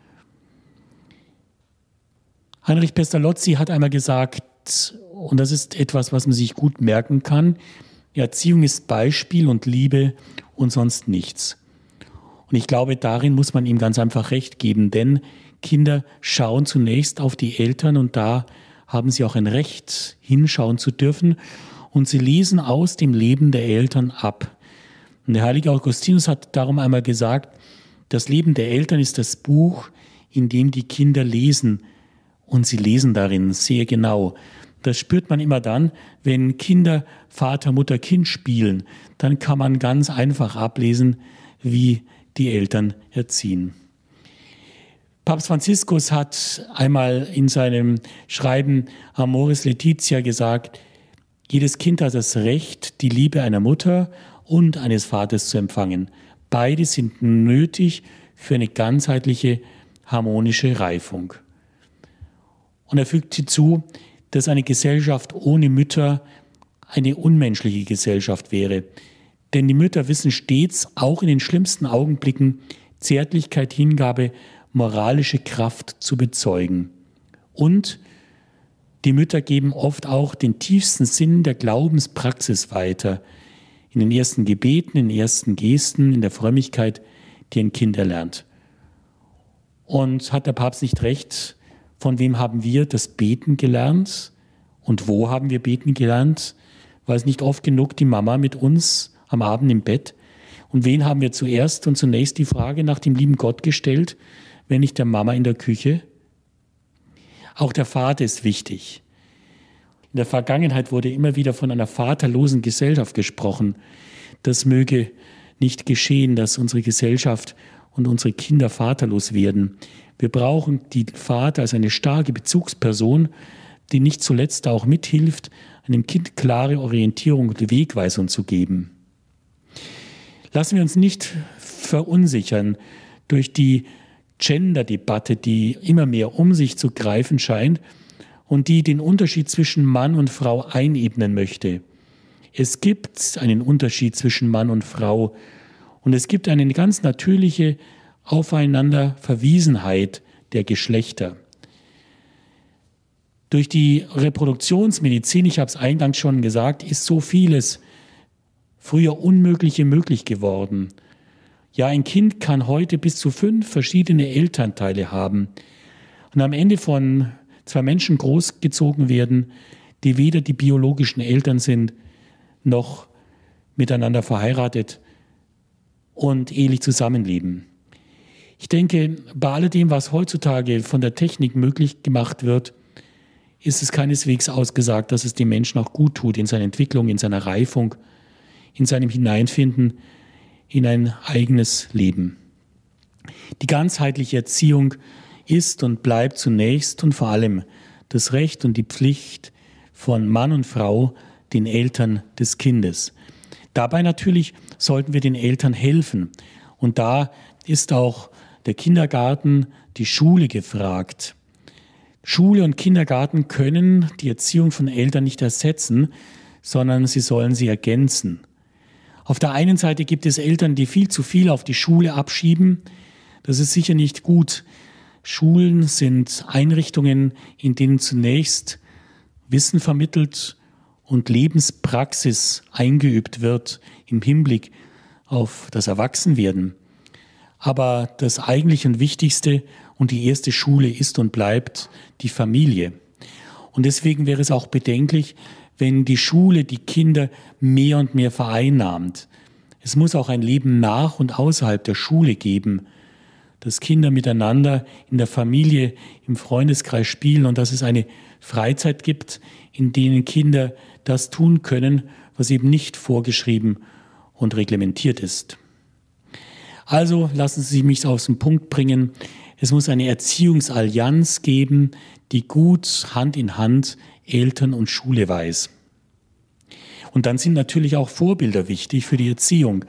Heinrich Pestalozzi hat einmal gesagt, und das ist etwas, was man sich gut merken kann, Erziehung ist Beispiel und Liebe und sonst nichts. Und ich glaube, darin muss man ihm ganz einfach recht geben, denn Kinder schauen zunächst auf die Eltern und da haben sie auch ein Recht, hinschauen zu dürfen und sie lesen aus dem Leben der Eltern ab. Und der heilige Augustinus hat darum einmal gesagt, das Leben der Eltern ist das Buch, in dem die Kinder lesen und sie lesen darin sehr genau. Das spürt man immer dann, wenn Kinder Vater, Mutter, Kind spielen. Dann kann man ganz einfach ablesen, wie die Eltern erziehen. Papst Franziskus hat einmal in seinem Schreiben Amoris Laetitia gesagt, jedes Kind hat das Recht, die Liebe einer Mutter und eines Vaters zu empfangen. Beide sind nötig für eine ganzheitliche harmonische Reifung. Und er fügt hinzu, dass eine Gesellschaft ohne Mütter eine unmenschliche Gesellschaft wäre. Denn die Mütter wissen stets, auch in den schlimmsten Augenblicken, Zärtlichkeit, Hingabe, moralische Kraft zu bezeugen. Und die Mütter geben oft auch den tiefsten Sinn der Glaubenspraxis weiter, in den ersten Gebeten, in den ersten Gesten, in der Frömmigkeit, die ein Kind erlernt. Und hat der Papst nicht recht, von wem haben wir das Beten gelernt? Und wo haben wir beten gelernt? War es nicht oft genug die Mama mit uns am Abend im Bett? Und wen haben wir zuerst und zunächst die Frage nach dem lieben Gott gestellt, wenn nicht der Mama in der Küche? Auch der Vater ist wichtig. In der Vergangenheit wurde immer wieder von einer vaterlosen Gesellschaft gesprochen. Das möge nicht geschehen, dass unsere Gesellschaft und unsere Kinder vaterlos werden. Wir brauchen die Vater als eine starke Bezugsperson, die nicht zuletzt auch mithilft, einem Kind klare Orientierung und Wegweisung zu geben. Lassen wir uns nicht verunsichern durch die Gender-Debatte, die immer mehr um sich zu greifen scheint und die den Unterschied zwischen Mann und Frau einebnen möchte. Es gibt einen Unterschied zwischen Mann und Frau und es gibt eine ganz natürliche Aufeinanderverwiesenheit der Geschlechter. Durch die Reproduktionsmedizin, ich habe es eingangs schon gesagt, ist so vieles früher Unmögliche möglich geworden. Ja, ein Kind kann heute bis zu fünf verschiedene Elternteile haben und am Ende von zwei Menschen großgezogen werden, die weder die biologischen Eltern sind, noch miteinander verheiratet und ehelich zusammenleben. Ich denke, bei alledem, was heutzutage von der Technik möglich gemacht wird, ist es keineswegs ausgesagt, dass es dem Menschen auch gut tut in seiner Entwicklung, in seiner Reifung, in seinem Hineinfinden in ein eigenes Leben. Die ganzheitliche Erziehung ist und bleibt zunächst und vor allem das Recht und die Pflicht von Mann und Frau, den Eltern des Kindes. Dabei natürlich sollten wir den Eltern helfen. Und da ist auch der Kindergarten, die Schule gefragt. Schule und Kindergarten können die Erziehung von Eltern nicht ersetzen, sondern sie sollen sie ergänzen. Auf der einen Seite gibt es Eltern, die viel zu viel auf die Schule abschieben. Das ist sicher nicht gut. Schulen sind Einrichtungen, in denen zunächst Wissen vermittelt und Lebenspraxis eingeübt wird im Hinblick auf das Erwachsenwerden. Aber das eigentliche und wichtigste und die erste Schule ist und bleibt die Familie. Und deswegen wäre es auch bedenklich, wenn die Schule die Kinder mehr und mehr vereinnahmt. Es muss auch ein Leben nach und außerhalb der Schule geben, dass Kinder miteinander in der Familie, im Freundeskreis spielen und dass es eine Freizeit gibt, in denen Kinder das tun können, was eben nicht vorgeschrieben und reglementiert ist. Also lassen Sie mich aus dem Punkt bringen. Es muss eine Erziehungsallianz geben, die gut Hand in Hand Eltern und Schule weiß. Und dann sind natürlich auch Vorbilder wichtig für die Erziehung.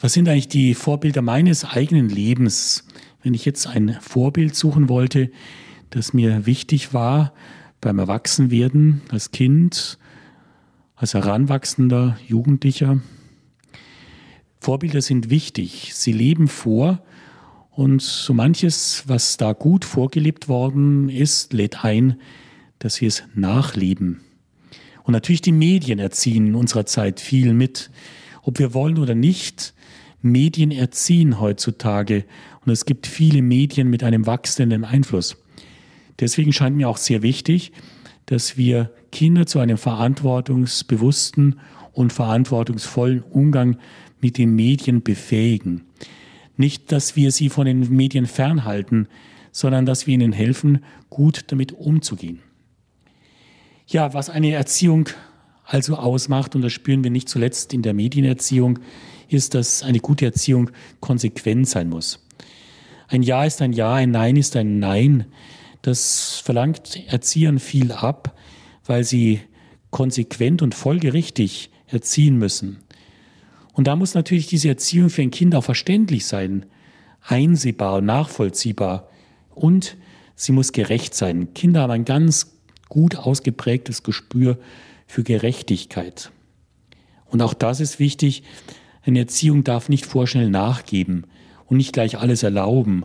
Was sind eigentlich die Vorbilder meines eigenen Lebens? Wenn ich jetzt ein Vorbild suchen wollte, das mir wichtig war beim Erwachsenwerden, als Kind, als Heranwachsender, Jugendlicher. Vorbilder sind wichtig. Sie leben vor und so manches, was da gut vorgelebt worden ist, lädt ein, dass wir es nachleben. Und natürlich die Medien erziehen in unserer Zeit viel mit. Ob wir wollen oder nicht, Medien erziehen heutzutage. Und es gibt viele Medien mit einem wachsenden Einfluss. Deswegen scheint mir auch sehr wichtig, dass wir Kinder zu einem verantwortungsbewussten und verantwortungsvollen Umgang mit den Medien befähigen. Nicht, dass wir sie von den Medien fernhalten, sondern dass wir ihnen helfen, gut damit umzugehen. Ja, was eine Erziehung also ausmacht, und das spüren wir nicht zuletzt in der Medienerziehung, ist, dass eine gute Erziehung konsequent sein muss. Ein Ja ist ein Ja, ein Nein ist ein Nein. Das verlangt Erziehern viel ab, weil sie konsequent und folgerichtig erziehen müssen. Und da muss natürlich diese Erziehung für ein Kind auch verständlich sein, einsehbar, nachvollziehbar und sie muss gerecht sein. Kinder haben ein ganz gut ausgeprägtes Gespür für Gerechtigkeit. Und auch das ist wichtig. Eine Erziehung darf nicht vorschnell nachgeben und nicht gleich alles erlauben.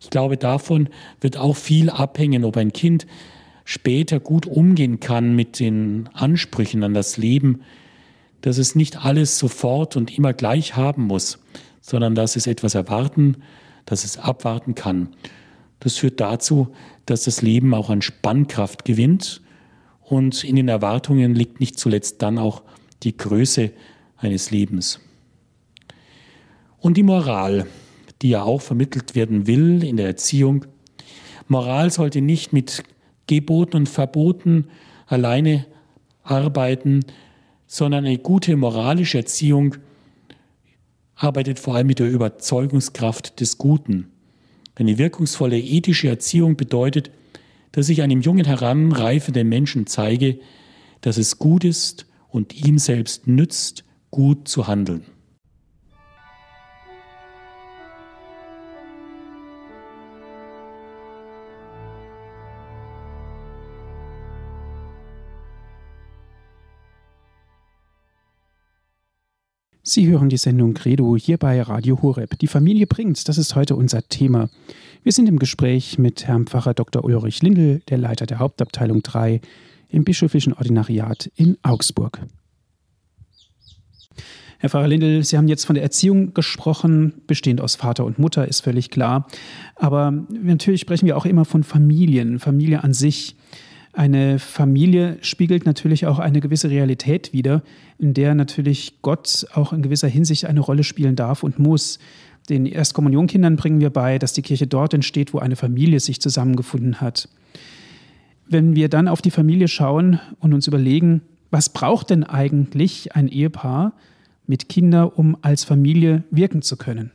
Ich glaube, davon wird auch viel abhängen, ob ein Kind später gut umgehen kann mit den Ansprüchen an das Leben, dass es nicht alles sofort und immer gleich haben muss, sondern dass es etwas erwarten, dass es abwarten kann. Das führt dazu, dass das Leben auch an Spannkraft gewinnt und in den Erwartungen liegt nicht zuletzt dann auch die Größe eines Lebens. Und die Moral, die ja auch vermittelt werden will in der Erziehung. Moral sollte nicht mit Geboten und Verboten alleine arbeiten, sondern eine gute moralische Erziehung arbeitet vor allem mit der Überzeugungskraft des Guten. Eine wirkungsvolle ethische Erziehung bedeutet, dass ich einem jungen heranreifenden Menschen zeige, dass es gut ist und ihm selbst nützt, gut zu handeln. Sie hören die Sendung Credo hier bei Radio Horeb. Die Familie bringt, das ist heute unser Thema. Wir sind im Gespräch mit Herrn Pfarrer Dr. Ulrich Lindel, der Leiter der Hauptabteilung 3 im Bischöflichen Ordinariat in Augsburg. Herr Pfarrer Lindel, Sie haben jetzt von der Erziehung gesprochen, bestehend aus Vater und Mutter, ist völlig klar. Aber natürlich sprechen wir auch immer von Familien, Familie an sich. Eine Familie spiegelt natürlich auch eine gewisse Realität wider, in der natürlich Gott auch in gewisser Hinsicht eine Rolle spielen darf und muss. Den Erstkommunionkindern bringen wir bei, dass die Kirche dort entsteht, wo eine Familie sich zusammengefunden hat. Wenn wir dann auf die Familie schauen und uns überlegen, was braucht denn eigentlich ein Ehepaar mit Kindern, um als Familie wirken zu können?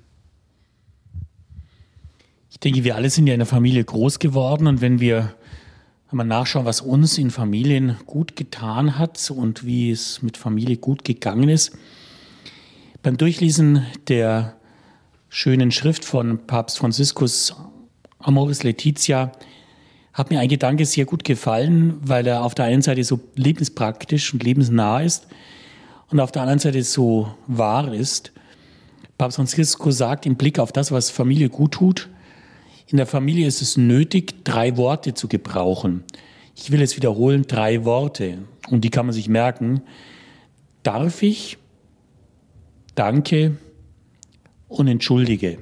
Ich denke, wir alle sind ja in der Familie groß geworden und wenn wir wenn man nachschauen, was uns in Familien gut getan hat und wie es mit Familie gut gegangen ist. Beim Durchlesen der schönen Schrift von Papst Franziskus Amoris Laetitia hat mir ein Gedanke sehr gut gefallen, weil er auf der einen Seite so lebenspraktisch und lebensnah ist und auf der anderen Seite so wahr ist. Papst Franziskus sagt im Blick auf das, was Familie gut tut, in der Familie ist es nötig, drei Worte zu gebrauchen. Ich will es wiederholen, drei Worte. Und die kann man sich merken. Darf ich, danke und entschuldige.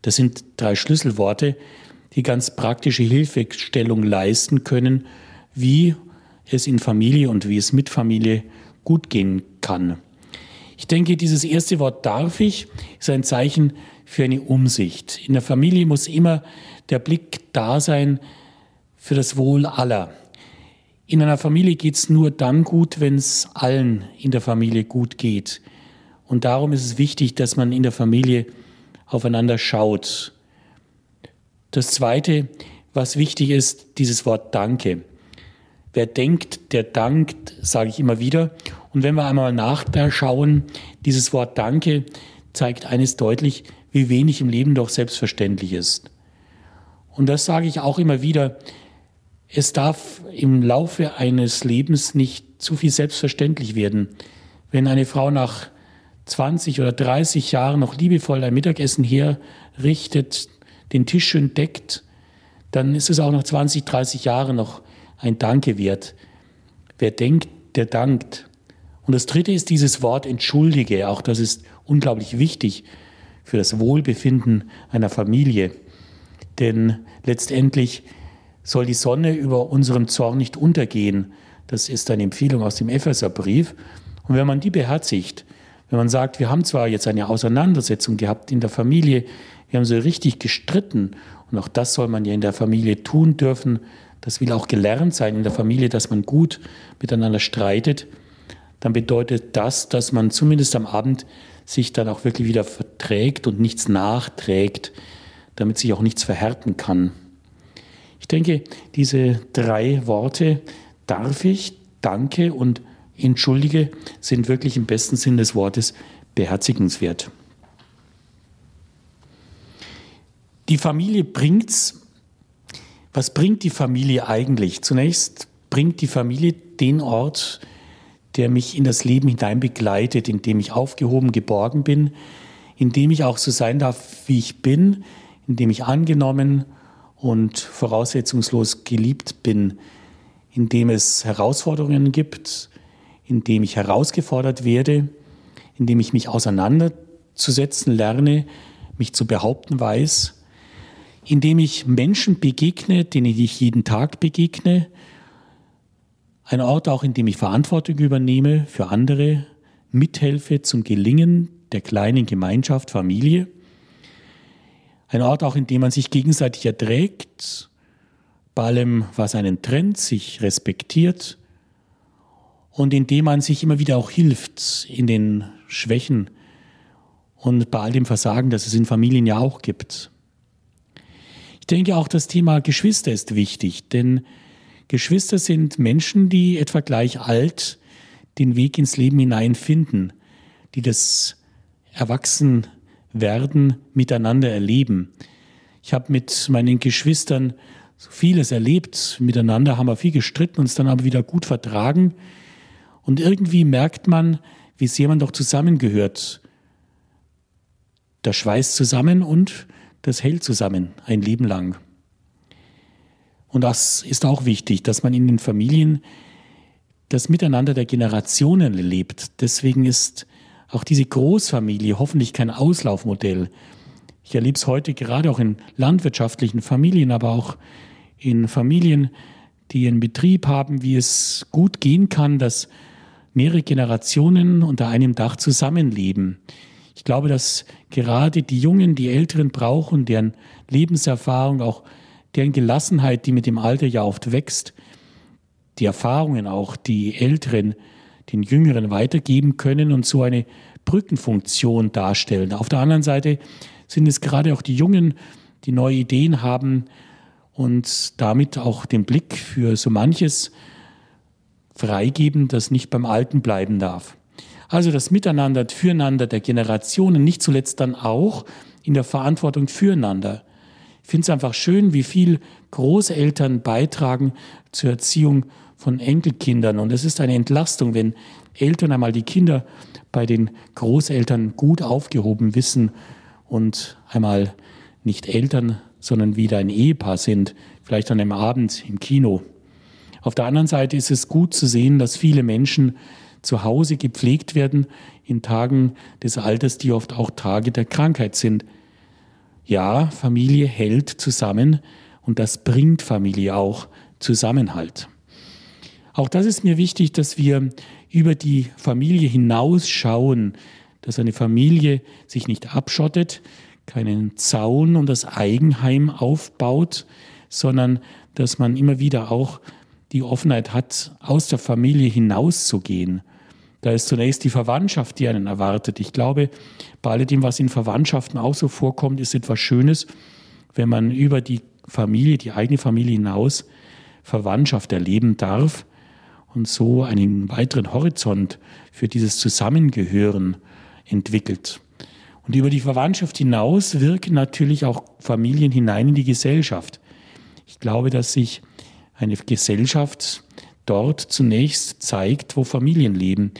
Das sind drei Schlüsselworte, die ganz praktische Hilfestellung leisten können, wie es in Familie und wie es mit Familie gut gehen kann. Ich denke, dieses erste Wort darf ich ist ein Zeichen für eine Umsicht. In der Familie muss immer der Blick da sein für das Wohl aller. In einer Familie geht es nur dann gut, wenn es allen in der Familie gut geht. Und darum ist es wichtig, dass man in der Familie aufeinander schaut. Das Zweite, was wichtig ist, dieses Wort Danke. Wer denkt, der dankt, sage ich immer wieder. Und wenn wir einmal nachschauen, dieses Wort Danke zeigt eines deutlich, wie wenig im Leben doch selbstverständlich ist. Und das sage ich auch immer wieder. Es darf im Laufe eines Lebens nicht zu viel selbstverständlich werden. Wenn eine Frau nach 20 oder 30 Jahren noch liebevoll ein Mittagessen herrichtet, den Tisch schön deckt, dann ist es auch nach 20, 30 Jahren noch ein Danke wert. Wer denkt, der dankt. Und das dritte ist dieses Wort entschuldige. Auch das ist unglaublich wichtig für das Wohlbefinden einer Familie. Denn letztendlich soll die Sonne über unserem Zorn nicht untergehen. Das ist eine Empfehlung aus dem Epheserbrief. Und wenn man die beherzigt, wenn man sagt, wir haben zwar jetzt eine Auseinandersetzung gehabt in der Familie, wir haben so richtig gestritten und auch das soll man ja in der Familie tun dürfen. Das will auch gelernt sein in der Familie, dass man gut miteinander streitet. Dann bedeutet das, dass man zumindest am Abend sich dann auch wirklich wieder verträgt und nichts nachträgt, damit sich auch nichts verhärten kann. Ich denke, diese drei Worte darf ich, danke und entschuldige sind wirklich im besten Sinn des Wortes beherzigenswert. Die Familie bringt's. Was bringt die Familie eigentlich? Zunächst bringt die Familie den Ort, der mich in das Leben hinein begleitet, in dem ich aufgehoben, geborgen bin, in dem ich auch so sein darf, wie ich bin, in dem ich angenommen und voraussetzungslos geliebt bin, in dem es Herausforderungen gibt, in dem ich herausgefordert werde, in dem ich mich auseinanderzusetzen lerne, mich zu behaupten weiß, in dem ich Menschen begegne, denen ich jeden Tag begegne, ein Ort auch, in dem ich Verantwortung übernehme für andere, mithelfe zum Gelingen der kleinen Gemeinschaft, Familie. Ein Ort auch, in dem man sich gegenseitig erträgt, bei allem, was einen trennt, sich respektiert und in dem man sich immer wieder auch hilft in den Schwächen und bei all dem Versagen, das es in Familien ja auch gibt. Ich denke auch, das Thema Geschwister ist wichtig, denn Geschwister sind Menschen, die etwa gleich alt den Weg ins Leben hineinfinden, die das Erwachsenwerden miteinander erleben. Ich habe mit meinen Geschwistern so vieles erlebt. Miteinander haben wir viel gestritten, uns dann aber wieder gut vertragen. Und irgendwie merkt man, wie sehr man doch zusammengehört. Das schweißt zusammen und das hält zusammen ein Leben lang. Und das ist auch wichtig, dass man in den Familien das Miteinander der Generationen lebt. Deswegen ist auch diese Großfamilie hoffentlich kein Auslaufmodell. Ich erlebe es heute gerade auch in landwirtschaftlichen Familien, aber auch in Familien, die einen Betrieb haben, wie es gut gehen kann, dass mehrere Generationen unter einem Dach zusammenleben. Ich glaube, dass gerade die Jungen, die Älteren brauchen, deren Lebenserfahrung, auch deren Gelassenheit, die mit dem Alter ja oft wächst, die Erfahrungen auch, die Älteren den Jüngeren weitergeben können und so eine Brückenfunktion darstellen. Auf der anderen Seite sind es gerade auch die Jungen, die neue Ideen haben und damit auch den Blick für so manches freigeben, das nicht beim Alten bleiben darf. Also das Miteinander, Füreinander der Generationen, nicht zuletzt dann auch in der Verantwortung füreinander. Ich finde es einfach schön, wie viel Großeltern beitragen zur Erziehung von Enkelkindern. Und es ist eine Entlastung, wenn Eltern einmal die Kinder bei den Großeltern gut aufgehoben wissen und einmal nicht Eltern, sondern wieder ein Ehepaar sind, vielleicht an einem Abend im Kino. Auf der anderen Seite ist es gut zu sehen, dass viele Menschen zu Hause gepflegt werden in Tagen des Alters, die oft auch Tage der Krankheit sind. Ja, Familie hält zusammen und das bringt Familie auch Zusammenhalt. Auch das ist mir wichtig, dass wir über die Familie hinausschauen, dass eine Familie sich nicht abschottet, keinen Zaun um das Eigenheim aufbaut, sondern dass man immer wieder auch die Offenheit hat, aus der Familie hinauszugehen. Da ist zunächst die Verwandtschaft, die einen erwartet. Ich glaube, bei alledem, was in Verwandtschaften auch so vorkommt, ist etwas Schönes, wenn man über die Familie, die eigene Familie hinaus Verwandtschaft erleben darf und so einen weiteren Horizont für dieses Zusammengehören entwickelt. Und über die Verwandtschaft hinaus wirken natürlich auch Familien hinein in die Gesellschaft. Ich glaube, dass sich eine Gesellschaft dort zunächst zeigt, wo Familien leben.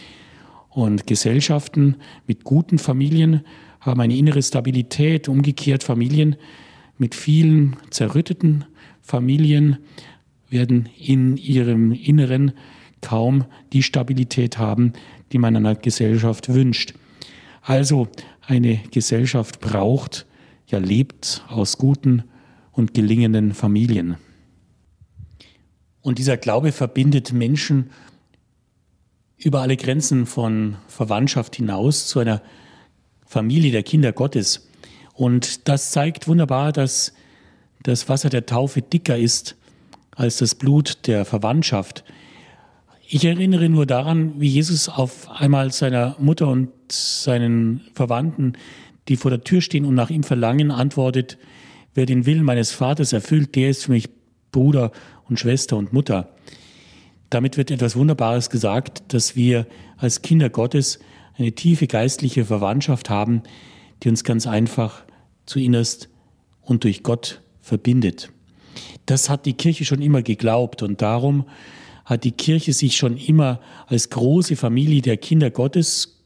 Und Gesellschaften mit guten Familien haben eine innere Stabilität. Umgekehrt Familien mit vielen zerrütteten Familien werden in ihrem Inneren kaum die Stabilität haben, die man einer Gesellschaft wünscht. Also eine Gesellschaft braucht, ja lebt aus guten und gelingenden Familien. Und dieser Glaube verbindet Menschen über alle Grenzen von Verwandtschaft hinaus zu einer Familie der Kinder Gottes. Und das zeigt wunderbar, dass das Wasser der Taufe dicker ist als das Blut der Verwandtschaft. Ich erinnere nur daran, wie Jesus auf einmal seiner Mutter und seinen Verwandten, die vor der Tür stehen und nach ihm verlangen, antwortet, wer den Willen meines Vaters erfüllt, der ist für mich Bruder und Schwester und Mutter. Damit wird etwas Wunderbares gesagt, dass wir als Kinder Gottes eine tiefe geistliche Verwandtschaft haben, die uns ganz einfach zu innerst und durch Gott verbindet. Das hat die Kirche schon immer geglaubt und darum hat die Kirche sich schon immer als große Familie der Kinder Gottes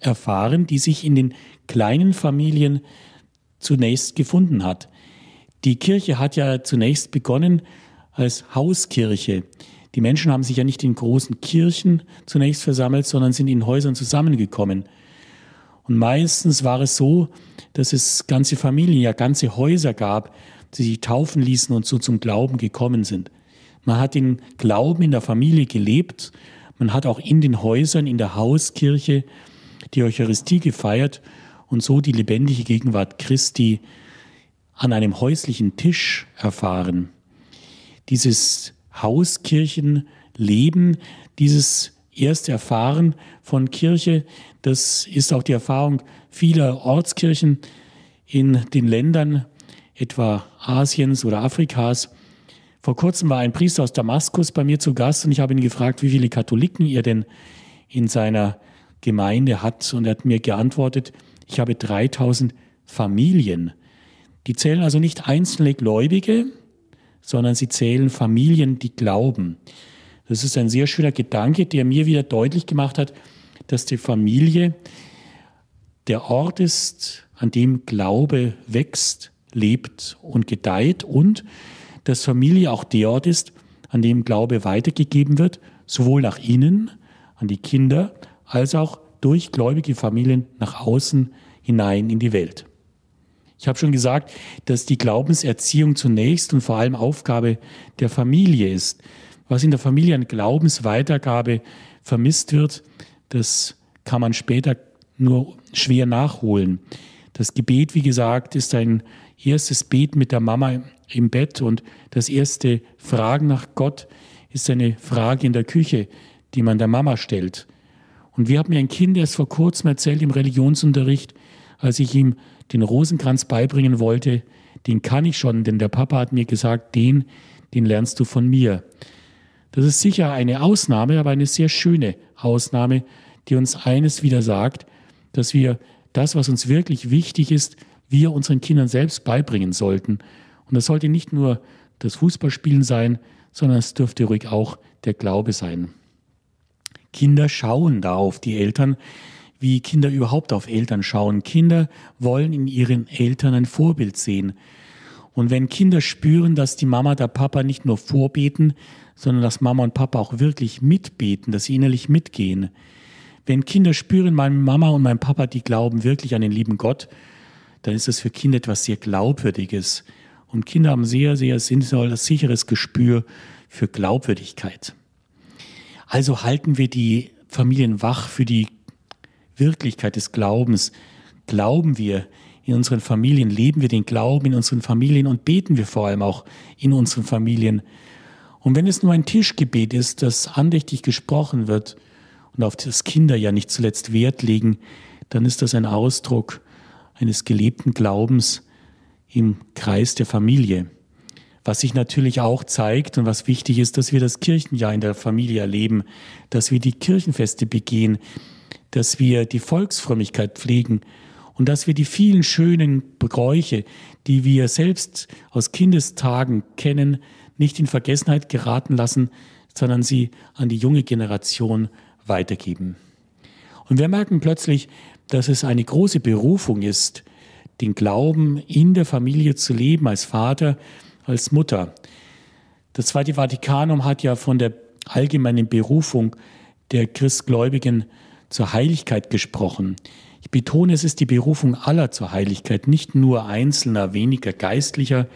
erfahren, die sich in den kleinen Familien zunächst gefunden hat. Die Kirche hat ja zunächst begonnen als Hauskirche. Die Menschen haben sich ja nicht in großen Kirchen zunächst versammelt, sondern sind in Häusern zusammengekommen. Und meistens war es so, dass es ganze Familien, ja ganze Häuser gab, die sich taufen ließen und so zum Glauben gekommen sind. Man hat den Glauben in der Familie gelebt. Man hat auch in den Häusern, in der Hauskirche die Eucharistie gefeiert und so die lebendige Gegenwart Christi an einem häuslichen Tisch erfahren. Dieses Hauskirchenleben, dieses erste Erfahren von Kirche, das ist auch die Erfahrung vieler Ortskirchen in den Ländern, etwa Asiens oder Afrikas, vor kurzem war ein Priester aus Damaskus bei mir zu Gast und ich habe ihn gefragt, wie viele Katholiken er denn in seiner Gemeinde hat. Und er hat mir geantwortet, ich habe 3000 Familien. Die zählen also nicht einzelne Gläubige, sondern sie zählen Familien, die glauben. Das ist ein sehr schöner Gedanke, der mir wieder deutlich gemacht hat, dass die Familie der Ort ist, an dem Glaube wächst, lebt und gedeiht und dass Familie auch der Ort ist, an dem Glaube weitergegeben wird, sowohl nach innen, an die Kinder, als auch durch gläubige Familien nach außen hinein in die Welt. Ich habe schon gesagt, dass die Glaubenserziehung zunächst und vor allem Aufgabe der Familie ist. Was in der Familie an Glaubensweitergabe vermisst wird, das kann man später nur schwer nachholen. Das Gebet, wie gesagt, ist ein erstes Beten mit der Mama im Bett und das erste Fragen nach Gott ist eine Frage in der Küche, die man der Mama stellt. Und wir haben mir ein Kind erst vor kurzem erzählt im Religionsunterricht, als ich ihm den Rosenkranz beibringen wollte, den kann ich schon, denn der Papa hat mir gesagt, den, den lernst du von mir. Das ist sicher eine Ausnahme, aber eine sehr schöne Ausnahme, die uns eines wieder sagt, dass wir das, was uns wirklich wichtig ist, wir unseren Kindern selbst beibringen sollten. Und das sollte nicht nur das Fußballspielen sein, sondern es dürfte ruhig auch der Glaube sein. Kinder schauen da auf die Eltern, wie Kinder überhaupt auf Eltern schauen. Kinder wollen in ihren Eltern ein Vorbild sehen. Und wenn Kinder spüren, dass die Mama, der Papa nicht nur vorbeten, sondern dass Mama und Papa auch wirklich mitbeten, dass sie innerlich mitgehen. Wenn Kinder spüren, meine Mama und mein Papa, die glauben wirklich an den lieben Gott, dann ist das für Kinder etwas sehr Glaubwürdiges. Und Kinder haben sehr, sehr sinnvolles, sicheres Gespür für Glaubwürdigkeit. Also halten wir die Familien wach für die Wirklichkeit des Glaubens. Glauben wir in unseren Familien, leben wir den Glauben in unseren Familien und beten wir vor allem auch in unseren Familien. Und wenn es nur ein Tischgebet ist, das andächtig gesprochen wird und auf das Kinder ja nicht zuletzt Wert legen, dann ist das ein Ausdruck eines gelebten Glaubens im Kreis der Familie. Was sich natürlich auch zeigt und was wichtig ist, dass wir das Kirchenjahr in der Familie erleben, dass wir die Kirchenfeste begehen, dass wir die Volksfrömmigkeit pflegen und dass wir die vielen schönen Bräuche, die wir selbst aus Kindestagen kennen, nicht in Vergessenheit geraten lassen, sondern sie an die junge Generation weitergeben. Und wir merken plötzlich, dass es eine große Berufung ist, den Glauben in der Familie zu leben, als Vater, als Mutter. Das Zweite Vatikanum hat ja von der allgemeinen Berufung der Christgläubigen zur Heiligkeit gesprochen. Ich betone, es ist die Berufung aller zur Heiligkeit, nicht nur einzelner, weniger geistlicher,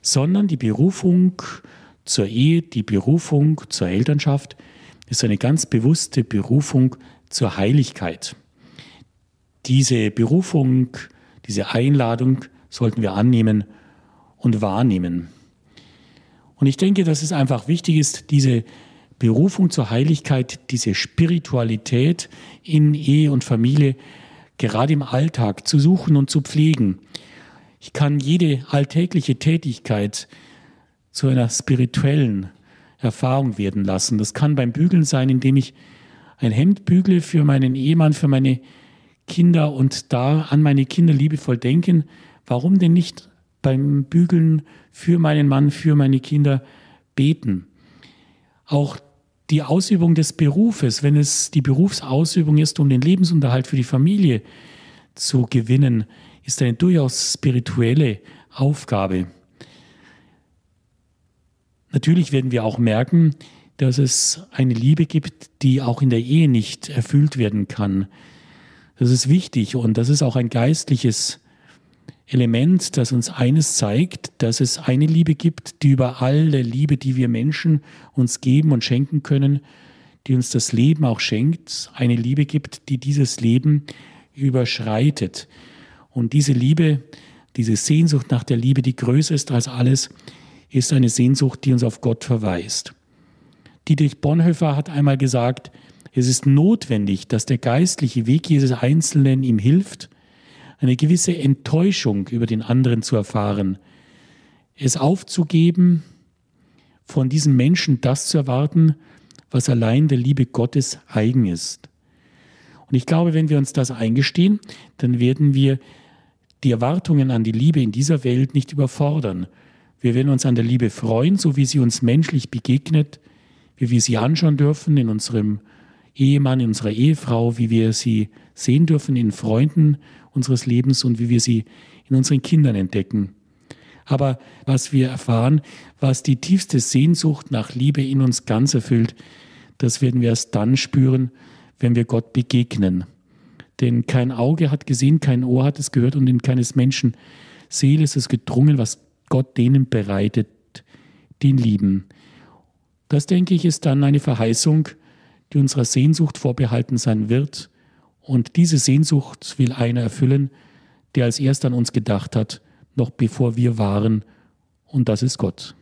sondern die Berufung zur Ehe, die Berufung zur Elternschaft ist eine ganz bewusste Berufung zur Heiligkeit. Diese Berufung, diese Einladung sollten wir annehmen und wahrnehmen. Und ich denke, dass es einfach wichtig ist, diese Berufung zur Heiligkeit, diese Spiritualität in Ehe und Familie gerade im Alltag zu suchen und zu pflegen. Ich kann jede alltägliche Tätigkeit zu einer spirituellen Erfahrung werden lassen. Das kann beim Bügeln sein, indem ich ein Hemd bügle für meinen Ehemann, für meine Kinder und da an meine Kinder liebevoll denken. Warum denn nicht beim Bügeln für meinen Mann, für meine Kinder beten? Auch die Ausübung des Berufes, wenn es die Berufsausübung ist, um den Lebensunterhalt für die Familie zu gewinnen, ist eine durchaus spirituelle Aufgabe. Natürlich werden wir auch merken, dass es eine Liebe gibt, die auch in der Ehe nicht erfüllt werden kann. Das ist wichtig und das ist auch ein geistliches Element, das uns eines zeigt, dass es eine Liebe gibt, die über alle Liebe, die wir Menschen uns geben und schenken können, die uns das Leben auch schenkt, eine Liebe gibt, die dieses Leben überschreitet. Und diese Liebe, diese Sehnsucht nach der Liebe, die größer ist als alles, ist eine Sehnsucht, die uns auf Gott verweist. Dietrich Bonhoeffer hat einmal gesagt, es ist notwendig, dass der geistliche Weg jedes Einzelnen ihm hilft, eine gewisse Enttäuschung über den anderen zu erfahren, es aufzugeben, von diesem Menschen das zu erwarten, was allein der Liebe Gottes eigen ist. Und ich glaube, wenn wir uns das eingestehen, dann werden wir die Erwartungen an die Liebe in dieser Welt nicht überfordern. Wir werden uns an der Liebe freuen, so wie sie uns menschlich begegnet, wie wir sie anschauen dürfen in unserem Ehemann, in unserer Ehefrau, wie wir sie sehen dürfen in Freunden unseres Lebens und wie wir sie in unseren Kindern entdecken. Aber was wir erfahren, was die tiefste Sehnsucht nach Liebe in uns ganz erfüllt, das werden wir erst dann spüren, wenn wir Gott begegnen. Denn kein Auge hat gesehen, kein Ohr hat es gehört und in keines Menschen Seele ist es gedrungen, was Gott denen bereitet, die ihn lieben. Das, denke ich, ist dann eine Verheißung, die unserer Sehnsucht vorbehalten sein wird Und diese Sehnsucht will einer erfüllen, der als erst an uns gedacht hat, noch bevor wir waren, und das ist Gott.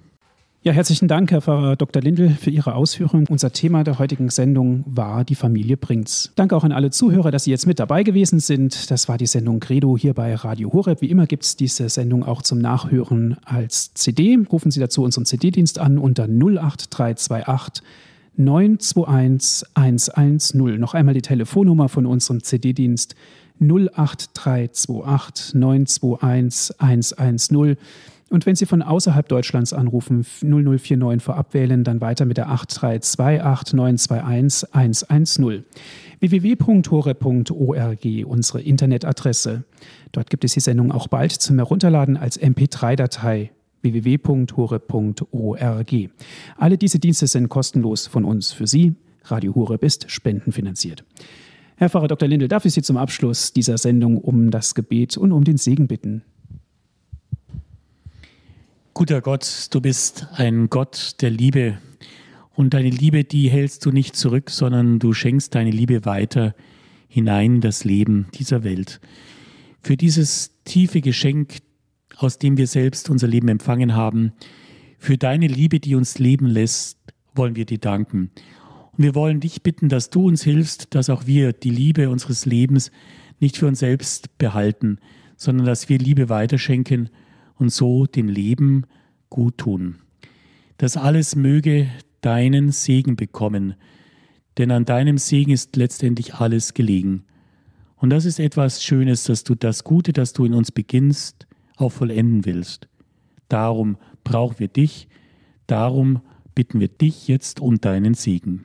Ja, herzlichen Dank, Herr Pfarrer Dr. Lindl, für Ihre Ausführungen. Unser Thema der heutigen Sendung war die Familie bringt's. Danke auch an alle Zuhörer, dass Sie jetzt mit dabei gewesen sind. Das war die Sendung Credo hier bei Radio Horeb. Wie immer gibt es diese Sendung auch zum Nachhören als CD. Rufen Sie dazu unseren CD-Dienst an unter 08328 921 110. Noch einmal die Telefonnummer von unserem CD-Dienst 08328 921 110. Und wenn Sie von außerhalb Deutschlands anrufen, 0049 vorab wählen, dann weiter mit der 8328 921 110. www.hore.org, unsere Internetadresse. Dort gibt es die Sendung auch bald zum Herunterladen als MP3-Datei www.hore.org. Alle diese Dienste sind kostenlos von uns für Sie. Radio Horeb ist spendenfinanziert. Herr Pfarrer Dr. Lindel, darf ich Sie zum Abschluss dieser Sendung um das Gebet und um den Segen bitten? Guter Gott, du bist ein Gott der Liebe. Und deine Liebe, die hältst du nicht zurück, sondern du schenkst deine Liebe weiter hinein in das Leben dieser Welt. Für dieses tiefe Geschenk, aus dem wir selbst unser Leben empfangen haben, für deine Liebe, die uns leben lässt, wollen wir dir danken. Und wir wollen dich bitten, dass du uns hilfst, dass auch wir die Liebe unseres Lebens nicht für uns selbst behalten, sondern dass wir Liebe weiterschenken und so dem Leben gut tun. Das alles möge deinen Segen bekommen, denn an deinem Segen ist letztendlich alles gelegen. Und das ist etwas Schönes, dass du das Gute, das du in uns beginnst, auch vollenden willst. Darum brauchen wir dich, darum bitten wir dich jetzt um deinen Segen.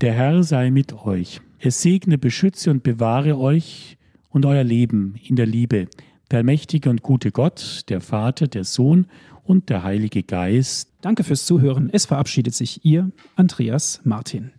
Der Herr sei mit euch. Er segne, beschütze und bewahre euch und euer Leben in der Liebe, der mächtige und gute Gott, der Vater, der Sohn und der Heilige Geist. Danke fürs Zuhören. Es verabschiedet sich Ihr Andreas Martin.